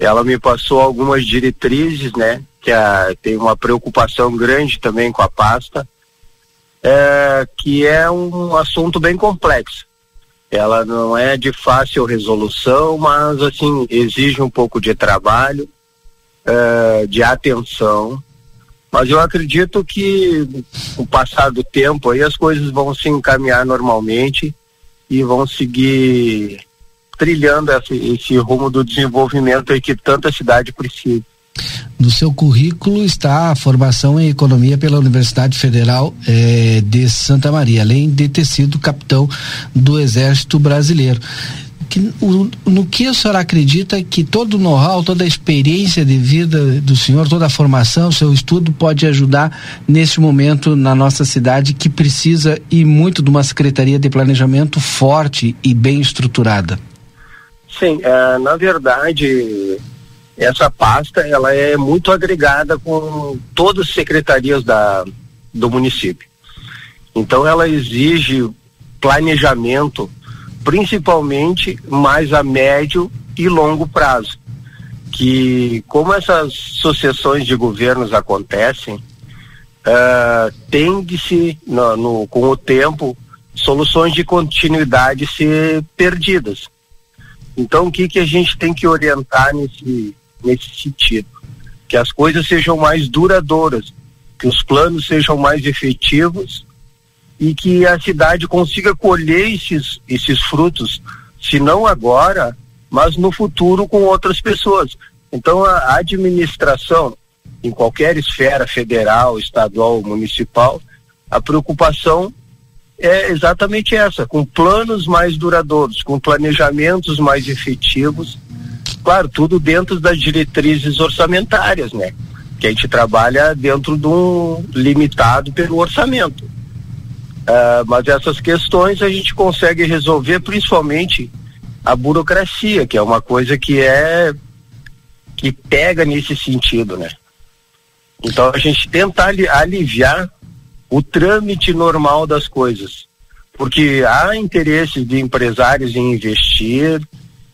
ela me passou algumas diretrizes, né? Que a, tem uma preocupação grande também com a pasta, é, que é um assunto bem complexo. Ela não é de fácil resolução, mas assim exige um pouco de trabalho, é, de atenção. Mas eu acredito que com o passar do tempo aí as coisas vão se encaminhar normalmente e vão seguir trilhando esse, rumo do desenvolvimento que tanta cidade precisa. No seu currículo está a formação em economia pela Universidade Federal eh, de Santa Maria, além de ter sido capitão do Exército Brasileiro. Que, o, no que a senhora acredita que todo o know-how, toda a experiência de vida do senhor, toda a formação, seu estudo pode ajudar nesse momento na nossa cidade que precisa e muito de uma secretaria de planejamento forte e bem estruturada? Sim, é, na verdade, essa pasta ela é muito agregada com todas as secretarias da, do município. Então ela exige planejamento, principalmente mais a médio e longo prazo. Que como essas sucessões de governos acontecem, uh, tem de se, no, no, com o tempo, soluções de continuidade ser perdidas. Então, o que, que a gente tem que orientar nesse, nesse sentido? Que as coisas sejam mais duradouras, que os planos sejam mais efetivos e que a cidade consiga colher esses, esses frutos, se não agora, mas no futuro com outras pessoas. Então, a administração, em qualquer esfera federal, estadual municipal, a preocupação é exatamente essa, com planos mais duradouros, com planejamentos mais efetivos, claro, tudo dentro das diretrizes orçamentárias, né? Que a gente trabalha dentro de um limitado pelo orçamento. Uh, mas essas questões a gente consegue resolver principalmente a burocracia, que é uma coisa que é que pega nesse sentido, né? Então a gente tenta aliviar o trâmite normal das coisas. Porque há interesse de empresários em investir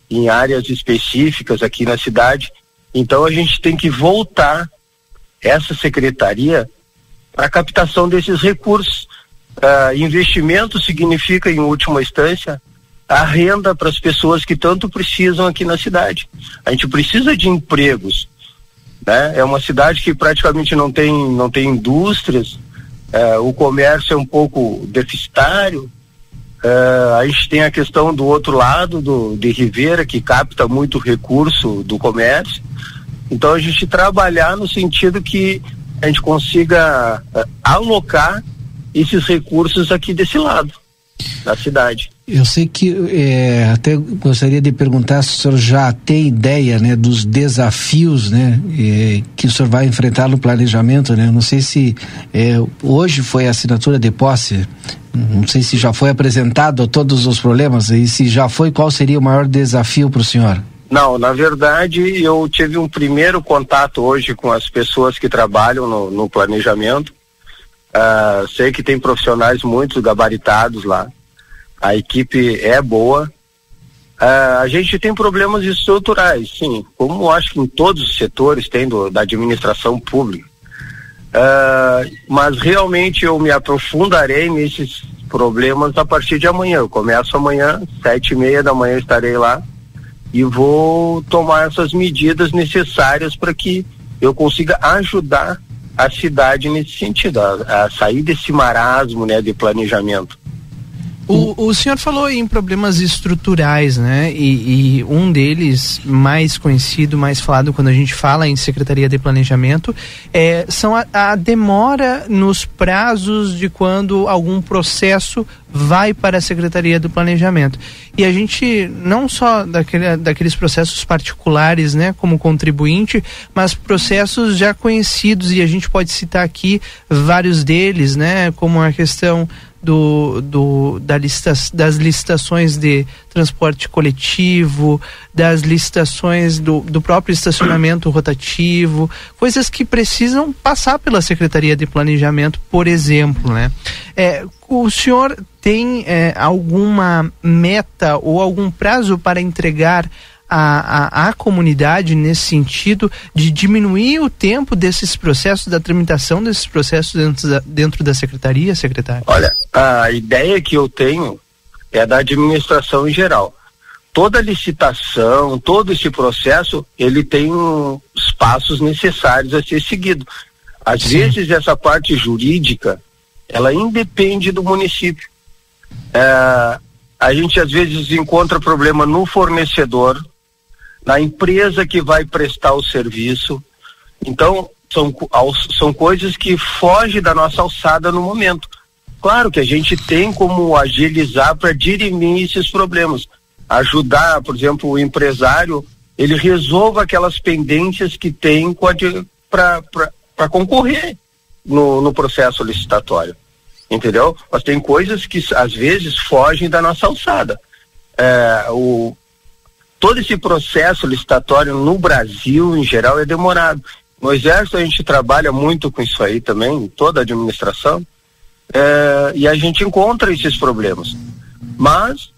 em áreas específicas aqui na cidade. Então a gente tem que voltar essa secretaria para a captação desses recursos. Uh, investimento significa, em última instância, a renda para as pessoas que tanto precisam aqui na cidade. A gente precisa de empregos. Né? É uma cidade que praticamente não tem, não tem indústrias, é, o comércio é um pouco deficitário. É, a gente tem a questão do outro lado do, de Ribeira, que capta muito recurso do comércio. Então a gente trabalhar no sentido que a gente consiga é, alocar esses recursos aqui desse lado da cidade. Eu sei que é, até gostaria de perguntar se o senhor já tem ideia, né, dos desafios, né, é, que o senhor vai enfrentar no planejamento, né? Não sei se é, hoje foi a assinatura de posse, não sei se já foi apresentado todos os problemas e se já foi, qual seria o maior desafio para o senhor? Não, na verdade eu tive um primeiro contato hoje com as pessoas que trabalham no, no planejamento. Uh, sei que tem profissionais muito gabaritados lá a equipe é boa, Ah, a gente tem problemas estruturais, sim, como acho que em todos os setores tem do, da administração pública. Ah, mas realmente eu me aprofundarei nesses problemas a partir de amanhã. Eu começo amanhã, sete e meia da manhã estarei lá e vou tomar essas medidas necessárias para que eu consiga ajudar a cidade nesse sentido, a, a sair desse marasmo né, de planejamento. O, o senhor falou em problemas estruturais, né? E, e, um deles, mais conhecido, mais falado quando a gente fala em Secretaria de Planejamento, é, são a, a demora nos prazos de quando algum processo vai para a Secretaria do Planejamento. E a gente, não só daquele, daqueles processos particulares, né, como contribuinte, mas processos já conhecidos, e a gente pode citar aqui vários deles, né, como a questão do, do, da lista, das licitações de transporte coletivo, das licitações do, do próprio estacionamento rotativo, coisas que precisam passar pela Secretaria de Planejamento, por exemplo. Né? É, o senhor tem é, alguma meta ou algum prazo para entregar a, a, a, comunidade nesse sentido de diminuir o tempo desses processos, da tramitação desses processos dentro da, dentro da secretaria, secretário? Olha, a ideia que eu tenho é da administração em geral. Toda licitação, todo esse processo, ele tem os passos necessários a ser seguido. Às Sim. vezes essa parte jurídica, ela independe do município. É, a gente às vezes encontra problema no fornecedor, na empresa que vai prestar o serviço. Então, são, são coisas que fogem da nossa alçada no momento. Claro que a gente tem como agilizar para dirimir esses problemas. Ajudar, por exemplo, o empresário, ele resolva aquelas pendências que tem para concorrer no, no processo licitatório. Entendeu? Mas tem coisas que às vezes fogem da nossa alçada. É, o, todo esse processo licitatório no Brasil, em geral, é demorado. No Exército a gente trabalha muito com isso aí também, toda a administração, é, e a gente encontra esses problemas. Mas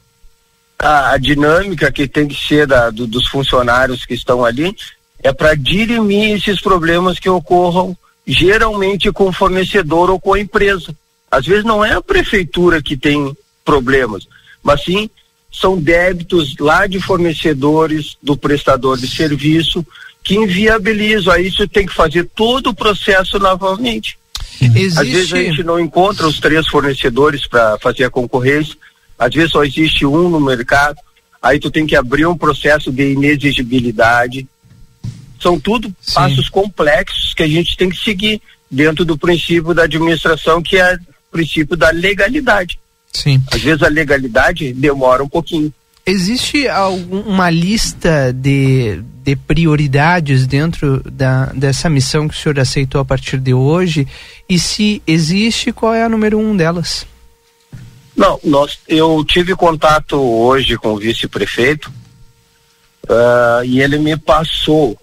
a, a dinâmica que tem que ser da, do, dos funcionários que estão ali é para dirimir esses problemas que ocorram geralmente com o fornecedor ou com a empresa. Às vezes não é a prefeitura que tem problemas, mas sim são débitos lá de fornecedores do prestador de serviço que inviabilizam. Aí isso tem que fazer todo o processo novamente. Existe... Às vezes a gente não encontra os três fornecedores para fazer a concorrência, às vezes só existe um no mercado, aí tu tem que abrir um processo de inexigibilidade. São tudo Sim. passos complexos que a gente tem que seguir dentro do princípio da administração, que é o princípio da legalidade. Sim. Às vezes a legalidade demora um pouquinho. Existe alguma lista de, de prioridades dentro da, dessa missão que o senhor aceitou a partir de hoje? E se existe, qual é a número um delas? Não, nós, eu tive contato hoje com o vice-prefeito uh, e ele me passou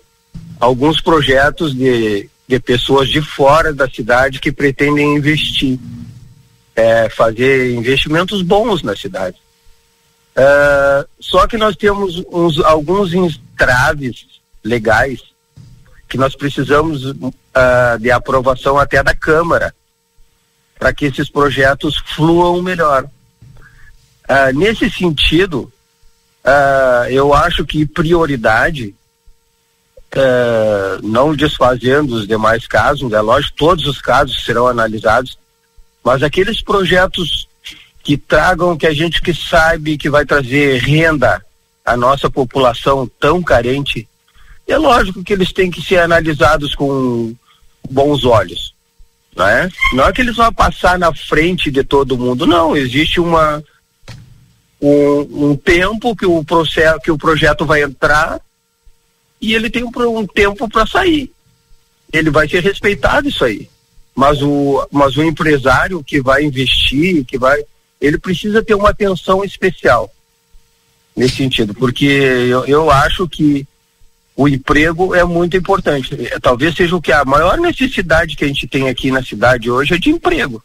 alguns projetos de, de pessoas de fora da cidade que pretendem investir é, fazer investimentos bons na cidade. É, só que nós temos uns, alguns entraves legais que nós precisamos uh, de aprovação até da Câmara para que esses projetos fluam melhor. Uh, nesse sentido, uh, eu acho que prioridade, não desfazendo os demais casos, é lógico, todos os casos serão analisados, mas aqueles projetos que tragam, que a gente que sabe que vai trazer renda à nossa população tão carente, é lógico que eles têm que ser analisados com bons olhos. Não é? não é que eles vão passar na frente de todo mundo, não. Existe uma um, um tempo que o processo, que o projeto vai entrar e ele tem um, um tempo para sair. Ele vai ser respeitado isso aí mas o, mas o empresário que vai investir, que vai, ele precisa ter uma atenção especial nesse sentido, porque eu, eu acho que o emprego é muito importante. É, talvez seja o que a maior necessidade que a gente tem aqui na cidade hoje é de emprego,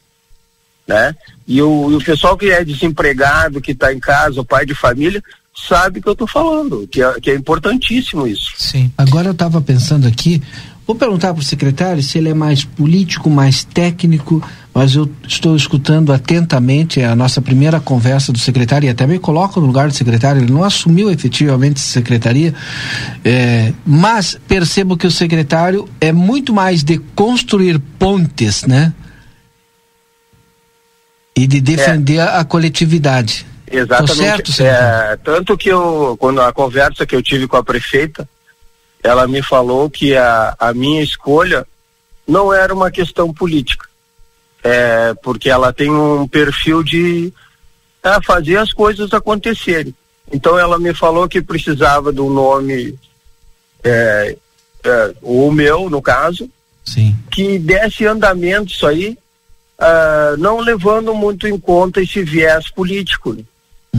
né? E o, e o pessoal que é desempregado, que está em casa, o pai de família, sabe que eu estou falando, que é, que é importantíssimo isso. Sim. Agora eu estava pensando aqui, vou perguntar para o secretário se ele é mais político, mais técnico, mas eu estou escutando atentamente a nossa primeira conversa do secretário e até me coloco no lugar do secretário, ele não assumiu efetivamente essa secretaria, é, mas percebo que o secretário é muito mais de construir pontes, né? E de defender a, a coletividade. Exatamente. Tô certo, é, tanto que eu, quando a conversa que eu tive com a prefeita, ela me falou que a, a minha escolha não era uma questão política. É, porque ela tem um perfil de é, fazer as coisas acontecerem. Então ela me falou que precisava de um nome, é, é, o meu, no caso, Sim. que desse andamento isso aí, ah, não levando muito em conta esse viés político, né?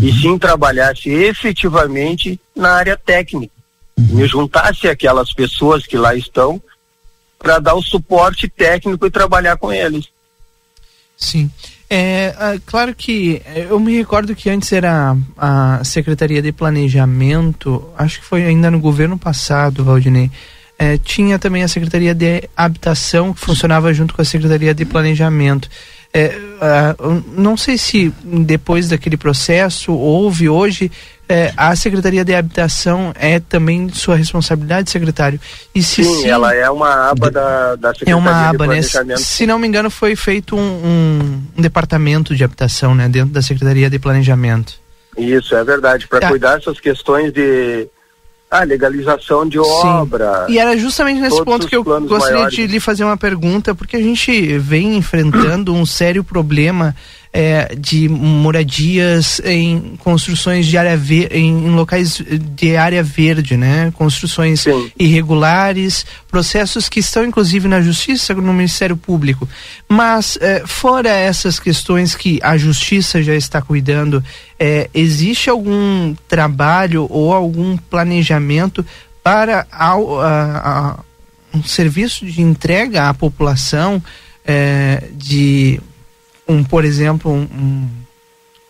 e sim trabalhasse efetivamente na área técnica, me juntasse aquelas pessoas que lá estão para dar o suporte técnico e trabalhar com eles. Sim. É, ah, claro que eh, eu me recordo que antes era a Secretaria de Planejamento, acho que foi ainda no governo passado, Valdinei. É, tinha também a Secretaria de Habitação, que funcionava junto com a Secretaria de Planejamento. É, ah, não sei se depois daquele processo houve hoje é, a Secretaria de Habitação é também sua responsabilidade, secretário? E se sim, ela é uma aba da, da Secretaria é uma aba, né? Planejamento. Se não me engano, foi feito um, um- um departamento de habitação, né? Dentro da Secretaria de Planejamento. Isso, é verdade, para Tá. cuidar dessas questões de ah, legalização de obra. E era justamente nesse ponto que eu gostaria maiores. de lhe fazer uma pergunta, porque a gente vem enfrentando um sério problema é, de moradias em construções de área ve- em, em locais de área verde, né? Construções irregulares, processos que estão inclusive na justiça, no Ministério Público. Mas é, fora essas questões que a justiça já está cuidando, é, existe algum trabalho ou algum planejamento para ao- a- a- um serviço de entrega à população é, de um, por exemplo, um, um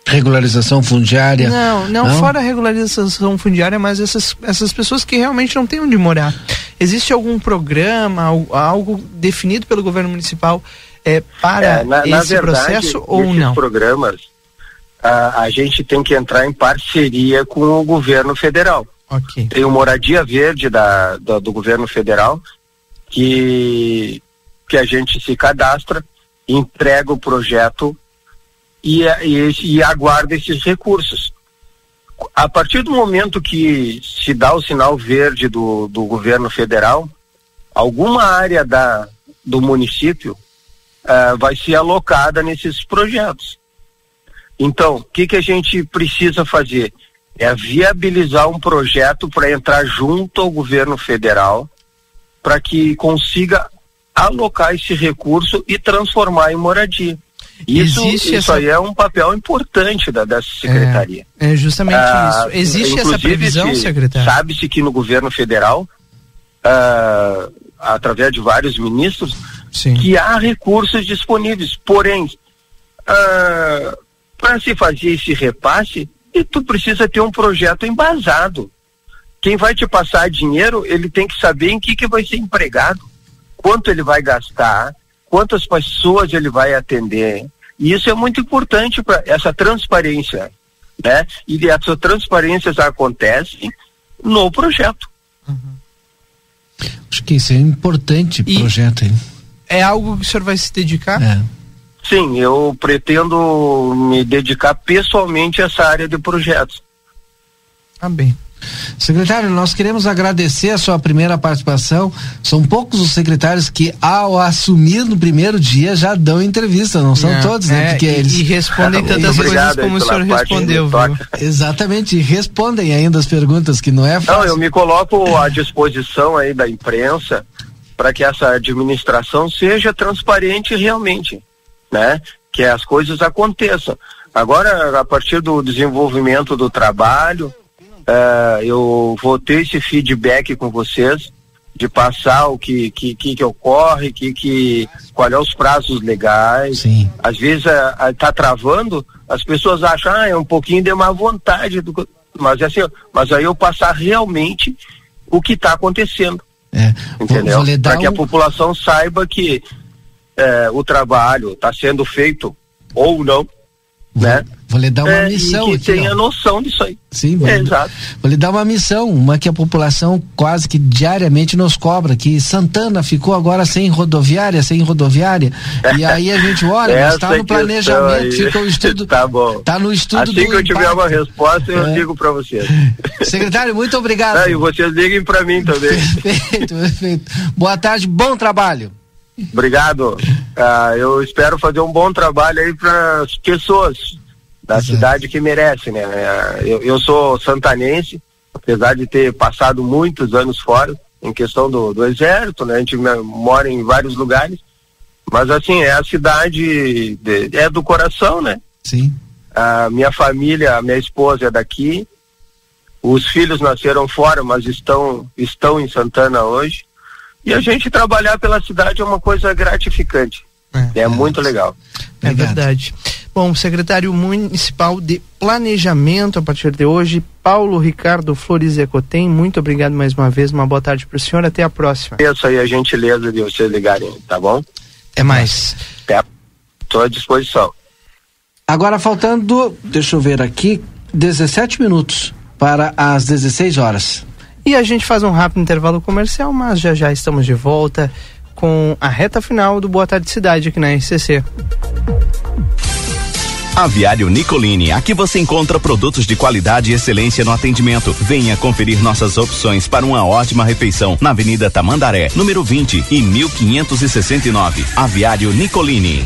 Regularização fundiária. não, não, fora a regularização fundiária, mas essas, essas pessoas que realmente não têm onde morar. Existe algum programa, al- algo definido pelo governo municipal é, para É, na, na esse verdade, processo ou não? programas, a, a gente tem que entrar em parceria com o governo federal. Ok. Tem o Moradia Verde da, da- do governo federal, que, que a gente se cadastra, entrega o projeto e, e, e aguarda esses recursos. A partir do momento que se dá o sinal verde do, do governo federal, alguma área da, do município ah, vai ser alocada nesses projetos. Então, o que, que a gente precisa fazer? É viabilizar um projeto para entrar junto ao governo federal para que consiga alocar esse recurso e transformar em moradia. Isso, Existe isso essa- aí é um papel importante da, dessa secretaria. É justamente Ah, isso. Existe essa previsão, se- secretário? Sabe-se que no governo federal, ah, através de vários ministros, que há recursos disponíveis. Porém, para se fazer esse repasse, e tu precisa ter um projeto embasado. Quem vai te passar dinheiro, ele tem que saber em que, que vai ser empregado, quanto ele vai gastar, quantas pessoas ele vai atender. E isso é muito importante para essa transparência, né? E essa transparência acontece no projeto. Acho que isso é importante projeto aí. É algo que o senhor vai se dedicar? É. Sim, eu pretendo me dedicar pessoalmente a essa área de projetos. Ah, bem. Secretário, nós queremos agradecer a sua primeira participação. São poucos os secretários que, ao assumir no primeiro dia, já dão entrevista, não são É, todos, né? é, Porque e- eles e respondem tantas coisas como o senhor respondeu, viu? Exatamente, e respondem ainda as perguntas, que não é fácil. Não, eu me coloco à disposição aí da imprensa para que essa administração seja transparente realmente, né? Que as coisas aconteçam. Agora, a partir do desenvolvimento do trabalho, eh, eu vou ter esse feedback com vocês de passar o que que, que, que ocorre, que, que qual é os prazos legais. Sim. Às vezes está travando, as pessoas acham ah, é um pouquinho de má vontade do mas assim, mas aí eu passar realmente o que está acontecendo. É, entendeu? Para que a população saiba que é, o trabalho está sendo feito ou não, né? Vou lhe dar uma É, missão e que aqui, tenha ó. noção disso aí. Sim, vou, É, lhe, exato. vou lhe dar uma missão, uma que a população quase que diariamente nos cobra, que Santana ficou agora sem rodoviária, sem rodoviária, e [LAUGHS] aí a gente, olha, mas está no questão planejamento, fica o estudo, [LAUGHS] tá bom. tá no estudo Assim do que eu tiver impacto. uma resposta, eu É. digo para vocês. [LAUGHS] Secretário, muito obrigado. Ah, e vocês liguem para mim também. Perfeito, perfeito. Boa tarde, bom trabalho. Obrigado. Ah, eu espero fazer um bom trabalho aí para as pessoas da cidade que merecem, né? Ah, Eu, eu sou santanense, apesar de ter passado muitos anos fora em questão do, do exército, né? A gente mora em vários lugares, mas assim, é a cidade, de- é do coração, né? Sim. A minha família, a minha esposa é daqui, os filhos nasceram fora, mas estão, estão em Santana hoje. E a gente trabalhar pela cidade é uma coisa gratificante. É, muito legal. É verdade. Bom, secretário municipal de planejamento a partir de hoje, Paulo Ricardo Flores Ecotem, muito obrigado mais uma vez, uma boa tarde para o senhor, até a próxima. Peço aí a gentileza de vocês ligarem, tá bom? É mais. Estou à disposição. Agora faltando, deixa eu ver aqui, 17 minutos para as 16 horas. E a gente faz um rápido intervalo comercial, mas já já estamos de volta com a reta final do Boa Tarde Cidade aqui na RCC. Aviário Nicolini, aqui você encontra produtos de qualidade e excelência no atendimento. Venha conferir nossas opções para uma ótima refeição na Avenida Tamandaré, número 20 e 1569. Aviário Nicolini.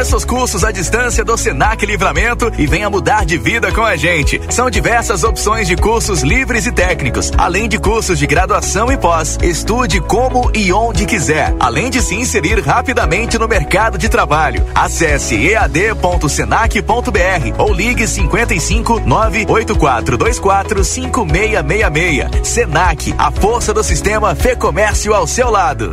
Conheça os cursos à distância do Senac Livramento e venha mudar de vida com a gente. São diversas opções de cursos livres e técnicos, além de cursos de graduação e pós. Estude como e onde quiser, além de se inserir rapidamente no mercado de trabalho. Acesse ead.senac.br ou ligue 55 98424 5666. Senac, a força do sistema Fê Comércio ao seu lado.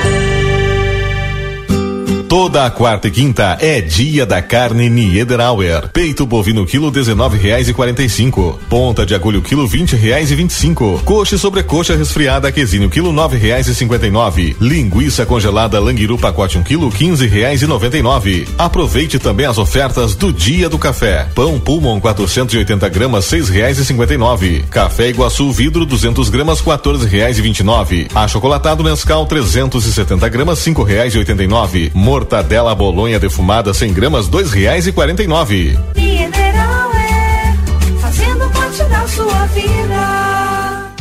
Toda a quarta e quinta é dia da carne Niederauer. Peito bovino quilo dezenove reais e quarenta e cinco. Ponta de agulho quilo vinte reais e vinte e cinco. Coxa e sobrecoxa resfriada quesinho quilo nove reais e cinquenta e nove. Linguiça congelada languiru pacote um quilo quinze reais e noventa e nove. Aproveite também as ofertas do dia do café. Pão Pulmon 480 gramas seis reais e cinquenta e nove. Café Iguaçu vidro 200 gramas quatorze reais e vinte e nove. Achocolatado Nescau 370 gramas cinco reais e oitenta e nove. Mortadela bolonha defumada 100 gramas dois reais e quarenta e nove. Mineral é fazendo parte da sua vida.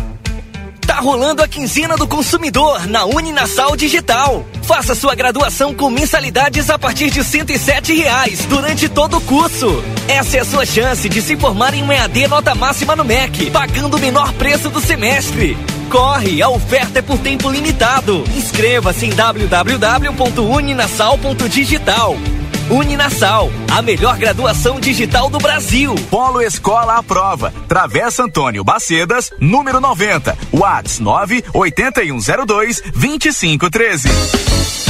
Tá rolando a quinzena do consumidor na Uninasal Digital. Faça sua graduação com mensalidades a partir de R$ reais durante todo o curso. Essa é a sua chance de se formar em um EAD nota máxima no MEC, pagando o menor preço do semestre. Corre, a oferta é por tempo limitado. Inscreva-se em www.uninasal.digital. Uninasal, a melhor graduação digital do Brasil. Polo Escola à Prova. Travessa Antônio Bacedas, número 90. Whats 9 8102 2513.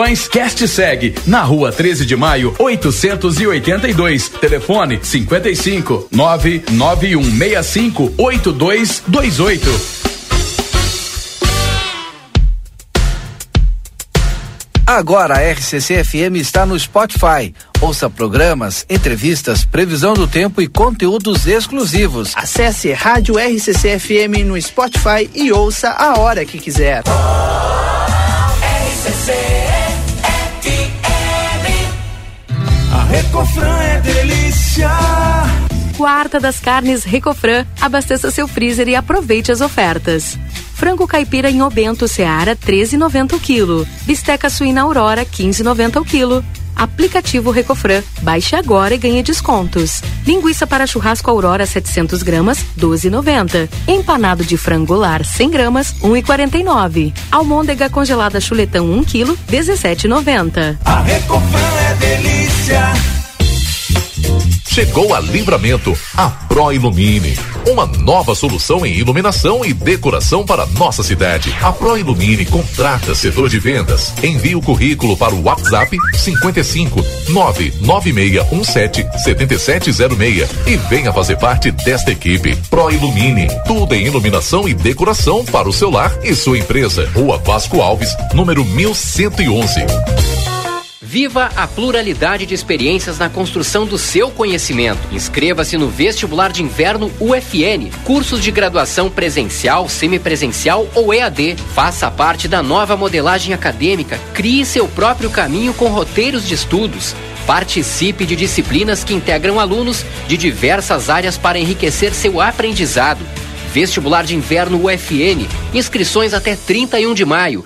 Cast segue na rua 13 de maio, 882. Telefone 55 99165 8228. Agora a RCC FM está no Spotify. Ouça programas, entrevistas, previsão do tempo e conteúdos exclusivos. Acesse Rádio RCC FM no Spotify e ouça a hora que quiser. A Recofran é delícia. Quarta das carnes Recofran. Abasteça seu freezer e aproveite as ofertas. Frango caipira em Obento Seara 13,90 o quilo. Bisteca suína Aurora 15,90 o quilo. Aplicativo Recofran. Baixe agora e ganhe descontos. Linguiça para churrasco Aurora 700 gramas 12,90. Empanado de frango lar 100 gramas 1,49. Almôndega congelada chuletão 1 quilo 17,90. A Recofran é delícia. Chegou a Livramento, a Pro Ilumine. Uma nova solução em iluminação e decoração para nossa cidade. A Pro Ilumine contrata setor de vendas. Envie o currículo para o WhatsApp 55 99617 7706 e venha fazer parte desta equipe. Pro Ilumine, tudo em iluminação e decoração para o seu lar e sua empresa. Rua Vasco Alves, número 1111. Viva a pluralidade de experiências na construção do seu conhecimento. Inscreva-se no Vestibular de Inverno UFN. Cursos de graduação presencial, semipresencial ou EAD. Faça parte da nova modelagem acadêmica. Crie seu próprio caminho com roteiros de estudos. Participe de disciplinas que integram alunos de diversas áreas para enriquecer seu aprendizado. Vestibular de Inverno UFN. Inscrições até 31 de maio.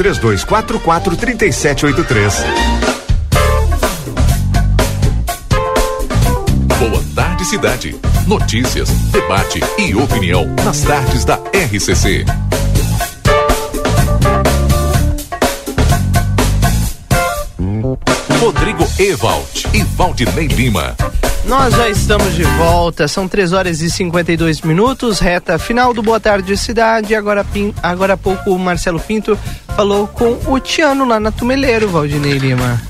3244 3783. Boa tarde, cidade. Notícias, debate e opinião nas tardes da RCC. Rodrigo Ewald e Valdinei Lima. Nós já estamos de volta, são 3 horas e 52 minutos, reta final do Boa Tarde Cidade. Agora, agora há pouco o Marcelo Pinto falou com o Tiano lá na Tumeleiro, Valdinei Lima.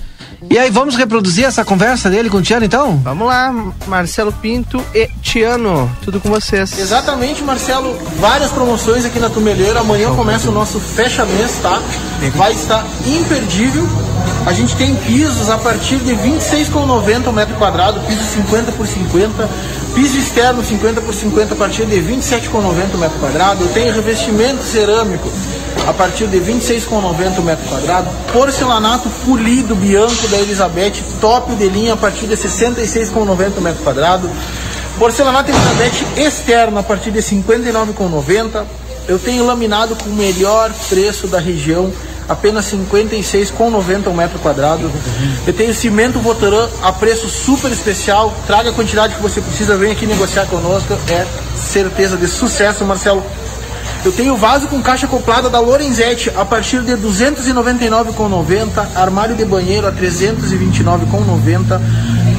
E aí, vamos reproduzir essa conversa dele com o Tiano então? Vamos lá, Marcelo Pinto e Tiano, tudo com vocês. Exatamente, Marcelo. Várias promoções aqui na Tumeleira. Amanhã começa o nosso fecha mês, tá? Vai estar imperdível. A gente tem pisos a partir de R$ 26,90 o metro quadrado, piso 50 por 50, piso externo 50 por 50 a partir de R$ 27,90 o metro quadrado. Tem revestimento cerâmico a partir de R$ 26,90 o metro quadrado. Porcelanato polido bianco da Elizabeth, top de linha a partir de R$ 66,90 o metro quadrado. Porcelanato Elizabeth externo a partir de R$ 59,90. Eu tenho laminado com o melhor preço da região, apenas R$ 56,90 o metro quadrado. Eu tenho cimento Votoran a preço super especial. Traga a quantidade que você precisa, vem aqui negociar conosco. É certeza de sucesso, Marcelo. Eu tenho vaso com caixa acoplada da Lorenzetti a partir de R$ 299,90, armário de banheiro a R$ 329,90.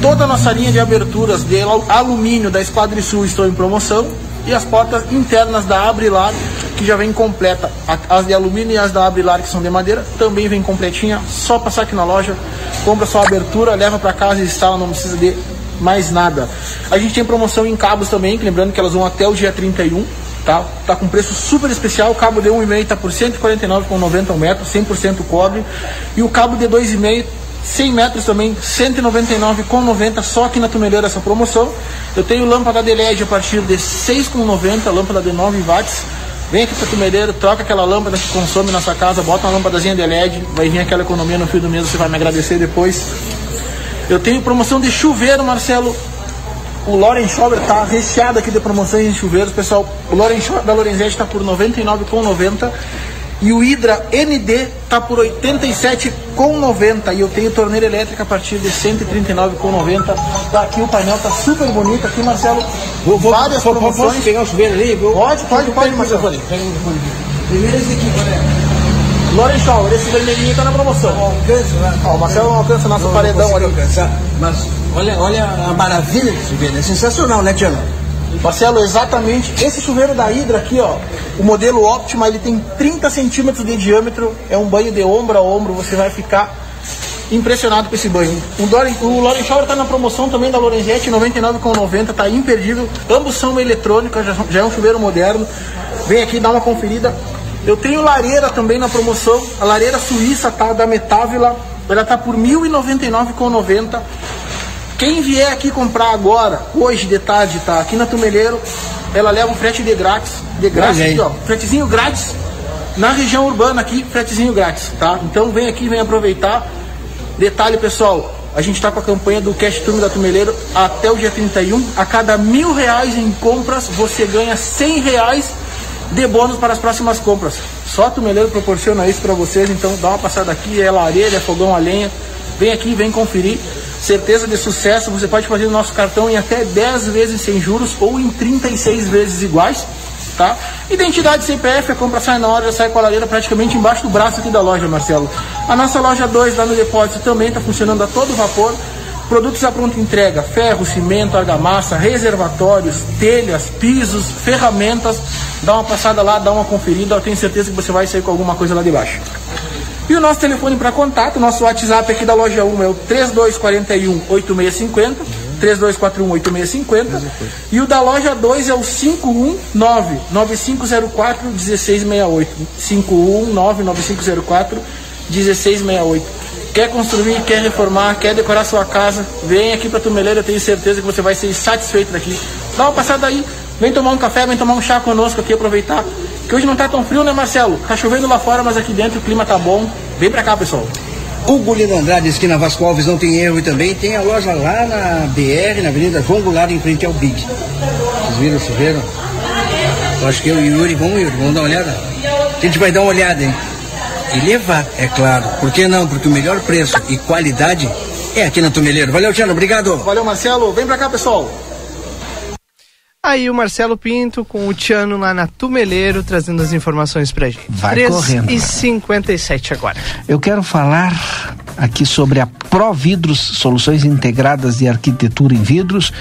Toda a nossa linha de aberturas de alu- alumínio da Esquadrisul estão em promoção e as portas internas da Abrilar que já vem completa. As de alumínio e as da Abrilar que são de madeira também vem completinha. Só passar aqui na loja, compra sua abertura, leva para casa e instala, não precisa de mais nada. A gente tem promoção em cabos também, lembrando que elas vão até o dia 31 tá? Tá com preço super especial. O cabo de 1,5 tá por R$ 149,90 um metro, 100% cobre. E o cabo de 2,5 100 metros também, R$ 199,90 só aqui na Tumeleira essa promoção. Eu tenho lâmpada de LED a partir de R$ 6,90, lâmpada de 9 watts. Vem aqui para Tumeleiro, troca aquela lâmpada que consome na sua casa, bota uma lâmpadazinha de LED, vai vir aquela economia no fio do mês, você vai me agradecer depois. Eu tenho promoção de chuveiro, Marcelo, o Loren Schober tá recheado aqui de promoções em chuveiros, pessoal. O Loren Schober da Lorenzetti tá por R$ 99,90 e o Hydra ND tá por R$ 87,90 e eu tenho torneira elétrica a partir de R$ 139,90. Tá aqui o painel tá super bonito aqui, Marcelo. Várias vou- posso promoções. pegar o chuveiro ali? Vou- Pode, pode, pode, o Marcelo. pega o. Primeiro esse aqui, olha. Loren Schober, esse vermelhinho tá na promoção. Alcança, né? Ó, o Marcelo não alcança nosso Não paredão ali. alcançar, mas olha, olha a maravilha desse chuveiro. É sensacional, né, Tiano? Marcelo, exatamente. Esse chuveiro da Hydra aqui, ó, o modelo Optima, ele tem 30 centímetros de diâmetro, é um banho de ombro a ombro, você vai ficar impressionado com esse banho. O, Doren, o Loren Shower tá na promoção também da Lorenzetti, 99,90, tá imperdível. Ambos são eletrônicos, já, já é um chuveiro moderno. Vem aqui dar uma conferida. Eu tenho lareira também na promoção, a lareira suíça tá da Metávila, ela tá por R$ 1.099,90. Quem vier aqui comprar agora, hoje de tarde, tá? Aqui na Tumeleiro, ela leva um frete de grátis. De grátis aqui, ó. Fretezinho grátis. Na região urbana aqui, fretezinho grátis, tá? Então vem aqui, vem aproveitar. Detalhe, pessoal, a gente tá com a campanha do Cash Turno da Tumeleiro até o dia 31. A cada mil reais em compras, você ganha 100 reais de bônus para as próximas compras. Só a Tumeleiro proporciona isso para vocês, então dá uma passada aqui, é lareira, é fogão a lenha. Vem aqui, vem conferir. Certeza de sucesso, você pode fazer o nosso cartão em até 10 vezes sem juros ou em 36 vezes iguais, tá? Identidade CPF, a compra sai na hora, já sai com a lareira praticamente embaixo do braço aqui da loja, Marcelo. A nossa loja 2 lá no depósito também está funcionando a todo vapor. Produtos à pronta entrega, ferro, cimento, argamassa, reservatórios, telhas, pisos, ferramentas. Dá uma passada lá, dá uma conferida, eu tenho certeza que você vai sair com alguma coisa lá de baixo. E o nosso telefone para contato, nosso WhatsApp aqui da loja 1 é o 3241 8650, 3241 8650. E o da loja 2 é o 519 9504 1668. 519 9504 1668. Quer construir, quer reformar, quer decorar sua casa, vem aqui para Tumeleira, eu tenho certeza que você vai ser satisfeito daqui. Dá uma passada aí, vem tomar um café, vem tomar um chá conosco aqui, aproveitar. Que hoje não tá tão frio, né, Marcelo? Tá chovendo lá fora, mas aqui dentro o clima tá bom. Vem pra cá, pessoal. Hugo Lino Andrade, esquina Vasco Alves, não tem erro e também tem a loja lá na BR, na Avenida João Goulart, em frente ao Big. Vocês viram o chuveiro? Eu acho que eu e o Yuri, vamos Yuri, vamos dar uma olhada? A gente vai dar uma olhada, hein? E levar, é claro. Por que não? Porque o melhor preço e qualidade é aqui na Tumeleiro. Valeu, Tiano, obrigado. Valeu, Marcelo. Vem pra cá, pessoal. Aí o Marcelo Pinto com o Tiano lá na Tumeleiro trazendo as informações pra gente. Vai 3 correndo. e 57 agora. Eu quero falar aqui sobre a Pro Vidros, soluções integradas de arquitetura em vidros,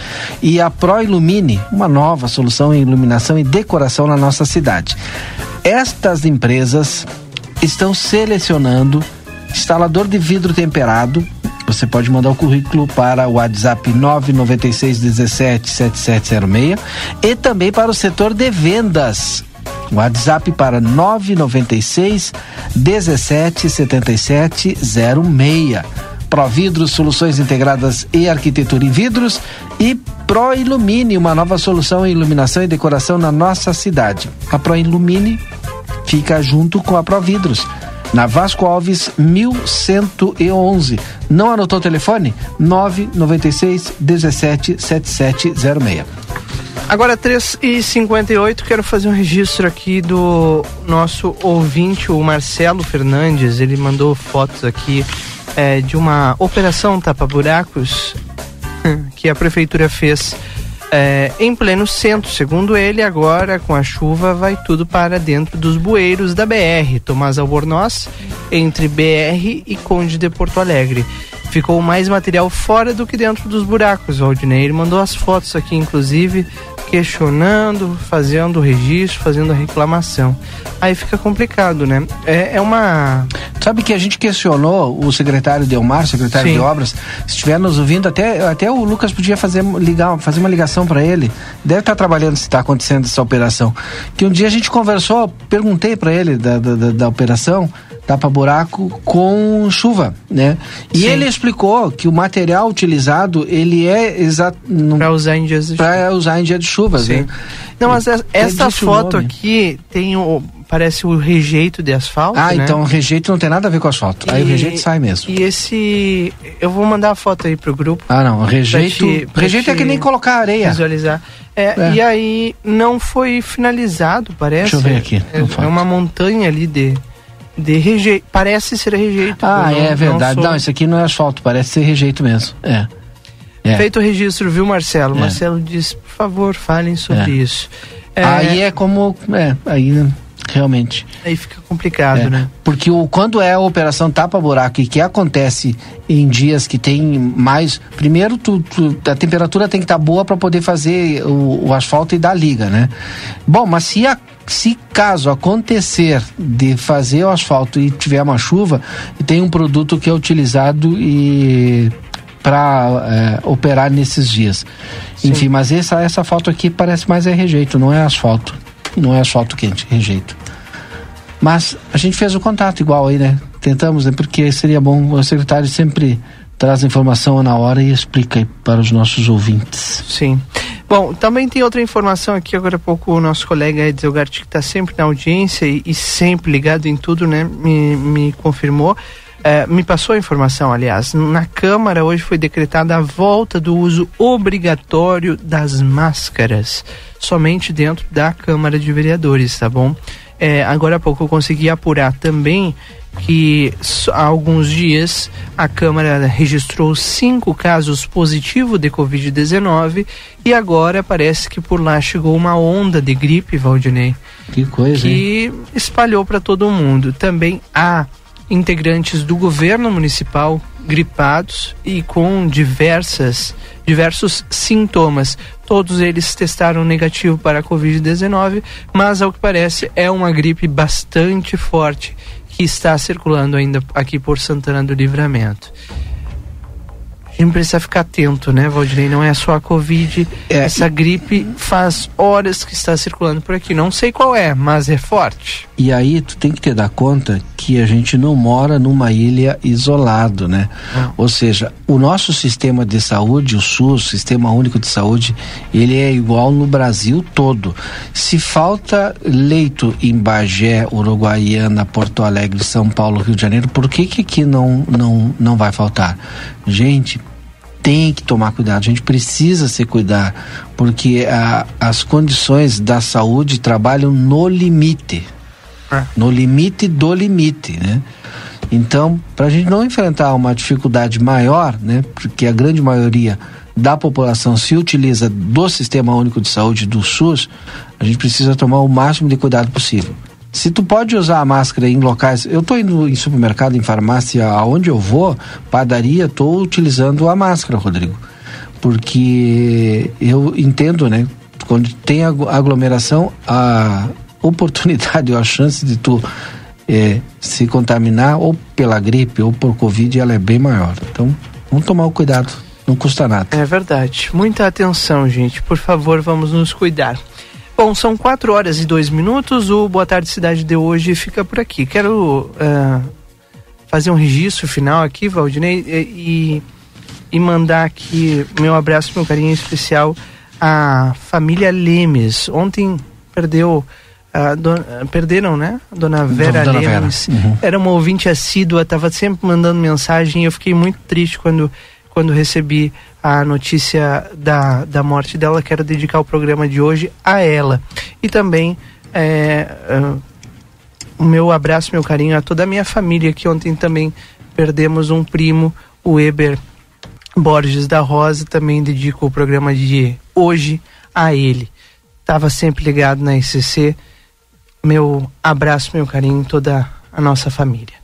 e a Pro Ilumine, uma nova solução em iluminação e decoração na nossa cidade. Estas empresas estão selecionando instalador de vidro temperado. Você pode mandar o currículo para o WhatsApp 996 17 7706 e também para o setor de vendas. WhatsApp para 996 17 77 06. Providros, soluções integradas e arquitetura em vidros e Pro Ilumine, uma nova solução em iluminação e decoração na nossa cidade. A Pro Ilumine fica junto com a Providros. Na Vasco Alves 1111. Não anotou o telefone? 996 17 7706. Agora 3 e 58 quero fazer um registro aqui do nosso ouvinte, o Marcelo Fernandes. Ele mandou fotos aqui é, de uma operação tapa-buracos [LAUGHS] que a prefeitura fez é, em pleno centro. Segundo ele, agora com a chuva vai tudo para dentro dos bueiros da BR, Tomás Albornoz, entre BR e Conde de Porto Alegre. Ficou mais material fora do que dentro dos buracos, Valdinei. Ele mandou as fotos aqui, inclusive, questionando, fazendo o registro, fazendo a reclamação. Aí fica complicado, né? É, é uma. Sabe que a gente questionou o secretário Delmar, secretário Sim. de obras, se estiver nos ouvindo, até, até o Lucas podia fazer, ligar, fazer uma ligação para ele. Deve estar trabalhando se está acontecendo essa operação. Que um dia a gente conversou, perguntei para ele da, da, da, da operação tapa buraco com chuva, né? E Sim. ele explicou que o material utilizado ele é exato para usar em dias de para usar em dia de chuvas, Sim. né? Não, mas essa, essa foto aqui tem o. Parece o rejeito de asfalto. Ah, né? então o rejeito não tem nada a ver com asfalto. Aí o E- rejeito sai mesmo. E esse. Eu vou mandar a foto aí pro grupo. Ah, não, rejeito, te- rejeito é que nem colocar areia. Visualizar. É, É. E aí não foi finalizado, parece. Deixa eu ver aqui, É, é uma montanha ali de, de rejeito. Parece ser rejeito. Ah, não- é verdade. sou- Não, isso aqui não é asfalto, parece ser rejeito mesmo. É. É. Feito o registro, viu, Marcelo? É. Marcelo disse, por favor, falem sobre É. isso. É, Aí é como. É, aí realmente. aí fica complicado, É, né? Porque o, quando é a operação tapa-buraco e que acontece em dias que tem mais. Primeiro, tu, tu- a temperatura tem que estar boa para poder fazer o, o asfalto e dar liga, né? Bom, mas se, a- se caso acontecer de fazer o asfalto e tiver uma chuva, tem um produto que é utilizado e para operar nesses dias. Enfim, mas essa, essa foto aqui parece mais é rejeito, não é asfalto. Não é asfalto quente, rejeito. Mas a gente fez o contato igual aí, né? Tentamos, né? Porque seria bom, o secretário sempre traz a informação na hora e explica para os nossos ouvintes. Sim. Bom, também tem outra informação aqui, agora há pouco o nosso colega Edson Gart, que está sempre na audiência e, e sempre ligado em tudo, né? Me, me confirmou. eh, me passou a informação, aliás, na Câmara hoje foi decretada a volta do uso obrigatório das máscaras, somente dentro da Câmara de Vereadores, tá bom? Eh, agora há pouco eu consegui apurar também que há alguns dias a Câmara registrou cinco casos positivos de Covid-19 e agora parece que por lá chegou uma onda de gripe, Valdinei, Que coisa, hein? que espalhou para todo mundo. Também há integrantes do governo municipal gripados e com diversas diversos sintomas. Todos eles testaram negativo para a Covid-19, mas ao que parece é uma gripe bastante forte está circulando ainda aqui por Santana do Livramento. A gente precisa ficar atento, né, Valdinei? Não é só a Covid. Essa gripe faz horas que está circulando por aqui. Não sei qual é, mas é forte. E aí tu tem que te dar conta que a gente não mora numa ilha isolado, né? Ou seja, o nosso sistema de saúde, o SUS, Sistema Único de Saúde, ele é igual no Brasil todo. Se falta leito em Bagé, Uruguaiana, Porto Alegre, São Paulo, Rio de Janeiro, por que que aqui não não não vai faltar? Gente, tem que tomar cuidado, a gente precisa se cuidar, porque a, as condições da saúde trabalham no limite. No limite do limite, né? Então, para a gente não enfrentar uma dificuldade maior, né? Porque a grande maioria da população se utiliza do Sistema Único de Saúde do SUS, a gente precisa tomar o máximo de cuidado possível. Se tu pode usar a máscara em locais, eu estou indo em supermercado, em farmácia, aonde eu vou, padaria, estou utilizando a máscara, Rodrigo, porque eu entendo, né? Quando tem aglomeração, a oportunidade ou a chance de tu é, se contaminar ou pela gripe ou por covid, ela é bem maior. Então, vamos tomar o cuidado, não custa nada. É verdade. Muita atenção, gente. Por favor, vamos nos cuidar. Bom, são quatro horas e dois minutos. O Boa Tarde Cidade de hoje fica por aqui. Quero uh, fazer um registro final aqui, Valdinei, e, e mandar aqui meu abraço, meu carinho especial à família Lemes. Ontem perdeu. Uh, don, uh, perderam, né? Dona Vera Dona Lemes. Vera. Uhum. Era uma ouvinte assídua, estava sempre mandando mensagem. Eu fiquei muito triste quando quando recebi a notícia da, da morte dela, quero dedicar o programa de hoje a ela. E também é, uh, o meu abraço, meu carinho a toda a minha família, que ontem também perdemos um primo, o Eber Borges da Rosa. Também dedico o programa de hoje a ele. Estava sempre ligado na ICC. Meu abraço, meu carinho, toda a nossa família.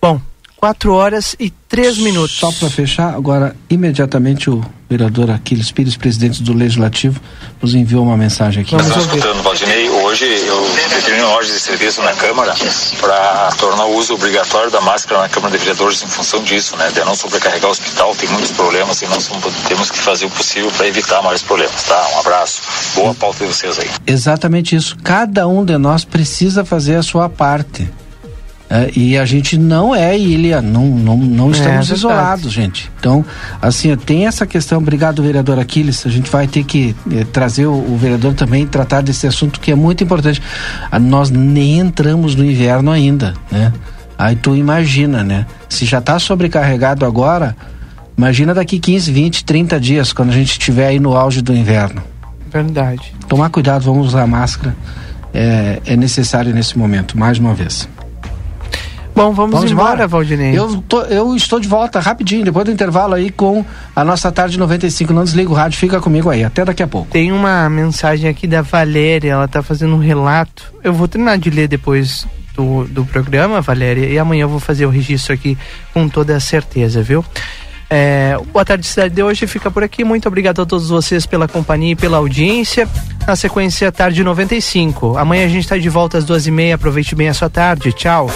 Bom, 4 horas e 3 minutos. Só para fechar, agora, imediatamente o vereador Aquiles Pires, presidente do Legislativo, nos enviou uma mensagem aqui. Vamos escutando, Valdinei. Hoje eu determino ordem de serviço na Câmara para tornar o uso obrigatório da máscara na Câmara de Vereadores em função disso, né? De não sobrecarregar o hospital, tem muitos problemas e nós temos que fazer o possível para evitar maiores problemas, tá? Um abraço. Boa pauta de vocês aí. Exatamente isso. Cada um de nós precisa fazer a sua parte. É, e a gente não é ilha, não, não, não é, estamos é, isolados, gente. Então, assim, tem essa questão, obrigado, vereador Aquiles. A gente vai ter que eh, trazer o, o, vereador também tratar desse assunto que é muito importante. Ah, nós nem entramos no inverno ainda, né? Aí tu imagina, né? Se já está sobrecarregado agora, imagina daqui 15, 20, 30 dias, quando a gente estiver aí no auge do inverno. Verdade. Tomar cuidado, vamos usar máscara. É, é necessário nesse momento, mais uma vez. Bom, vamos, vamos embora, embora, Valdinei. Eu, tô, eu estou de volta rapidinho, depois do intervalo aí com a nossa tarde 95. Não desliga o rádio, fica comigo aí. Até daqui a pouco. Tem uma mensagem aqui da Valéria, ela está fazendo um relato. Eu vou terminar de ler depois do, do programa, Valéria, e amanhã eu vou fazer o registro aqui com toda a certeza, viu? É, boa tarde, cidade de hoje fica por aqui. Muito obrigado a todos vocês pela companhia e pela audiência. Na sequência, tarde 95. Amanhã a gente está de volta às duas e meia. Aproveite bem a sua tarde. Tchau.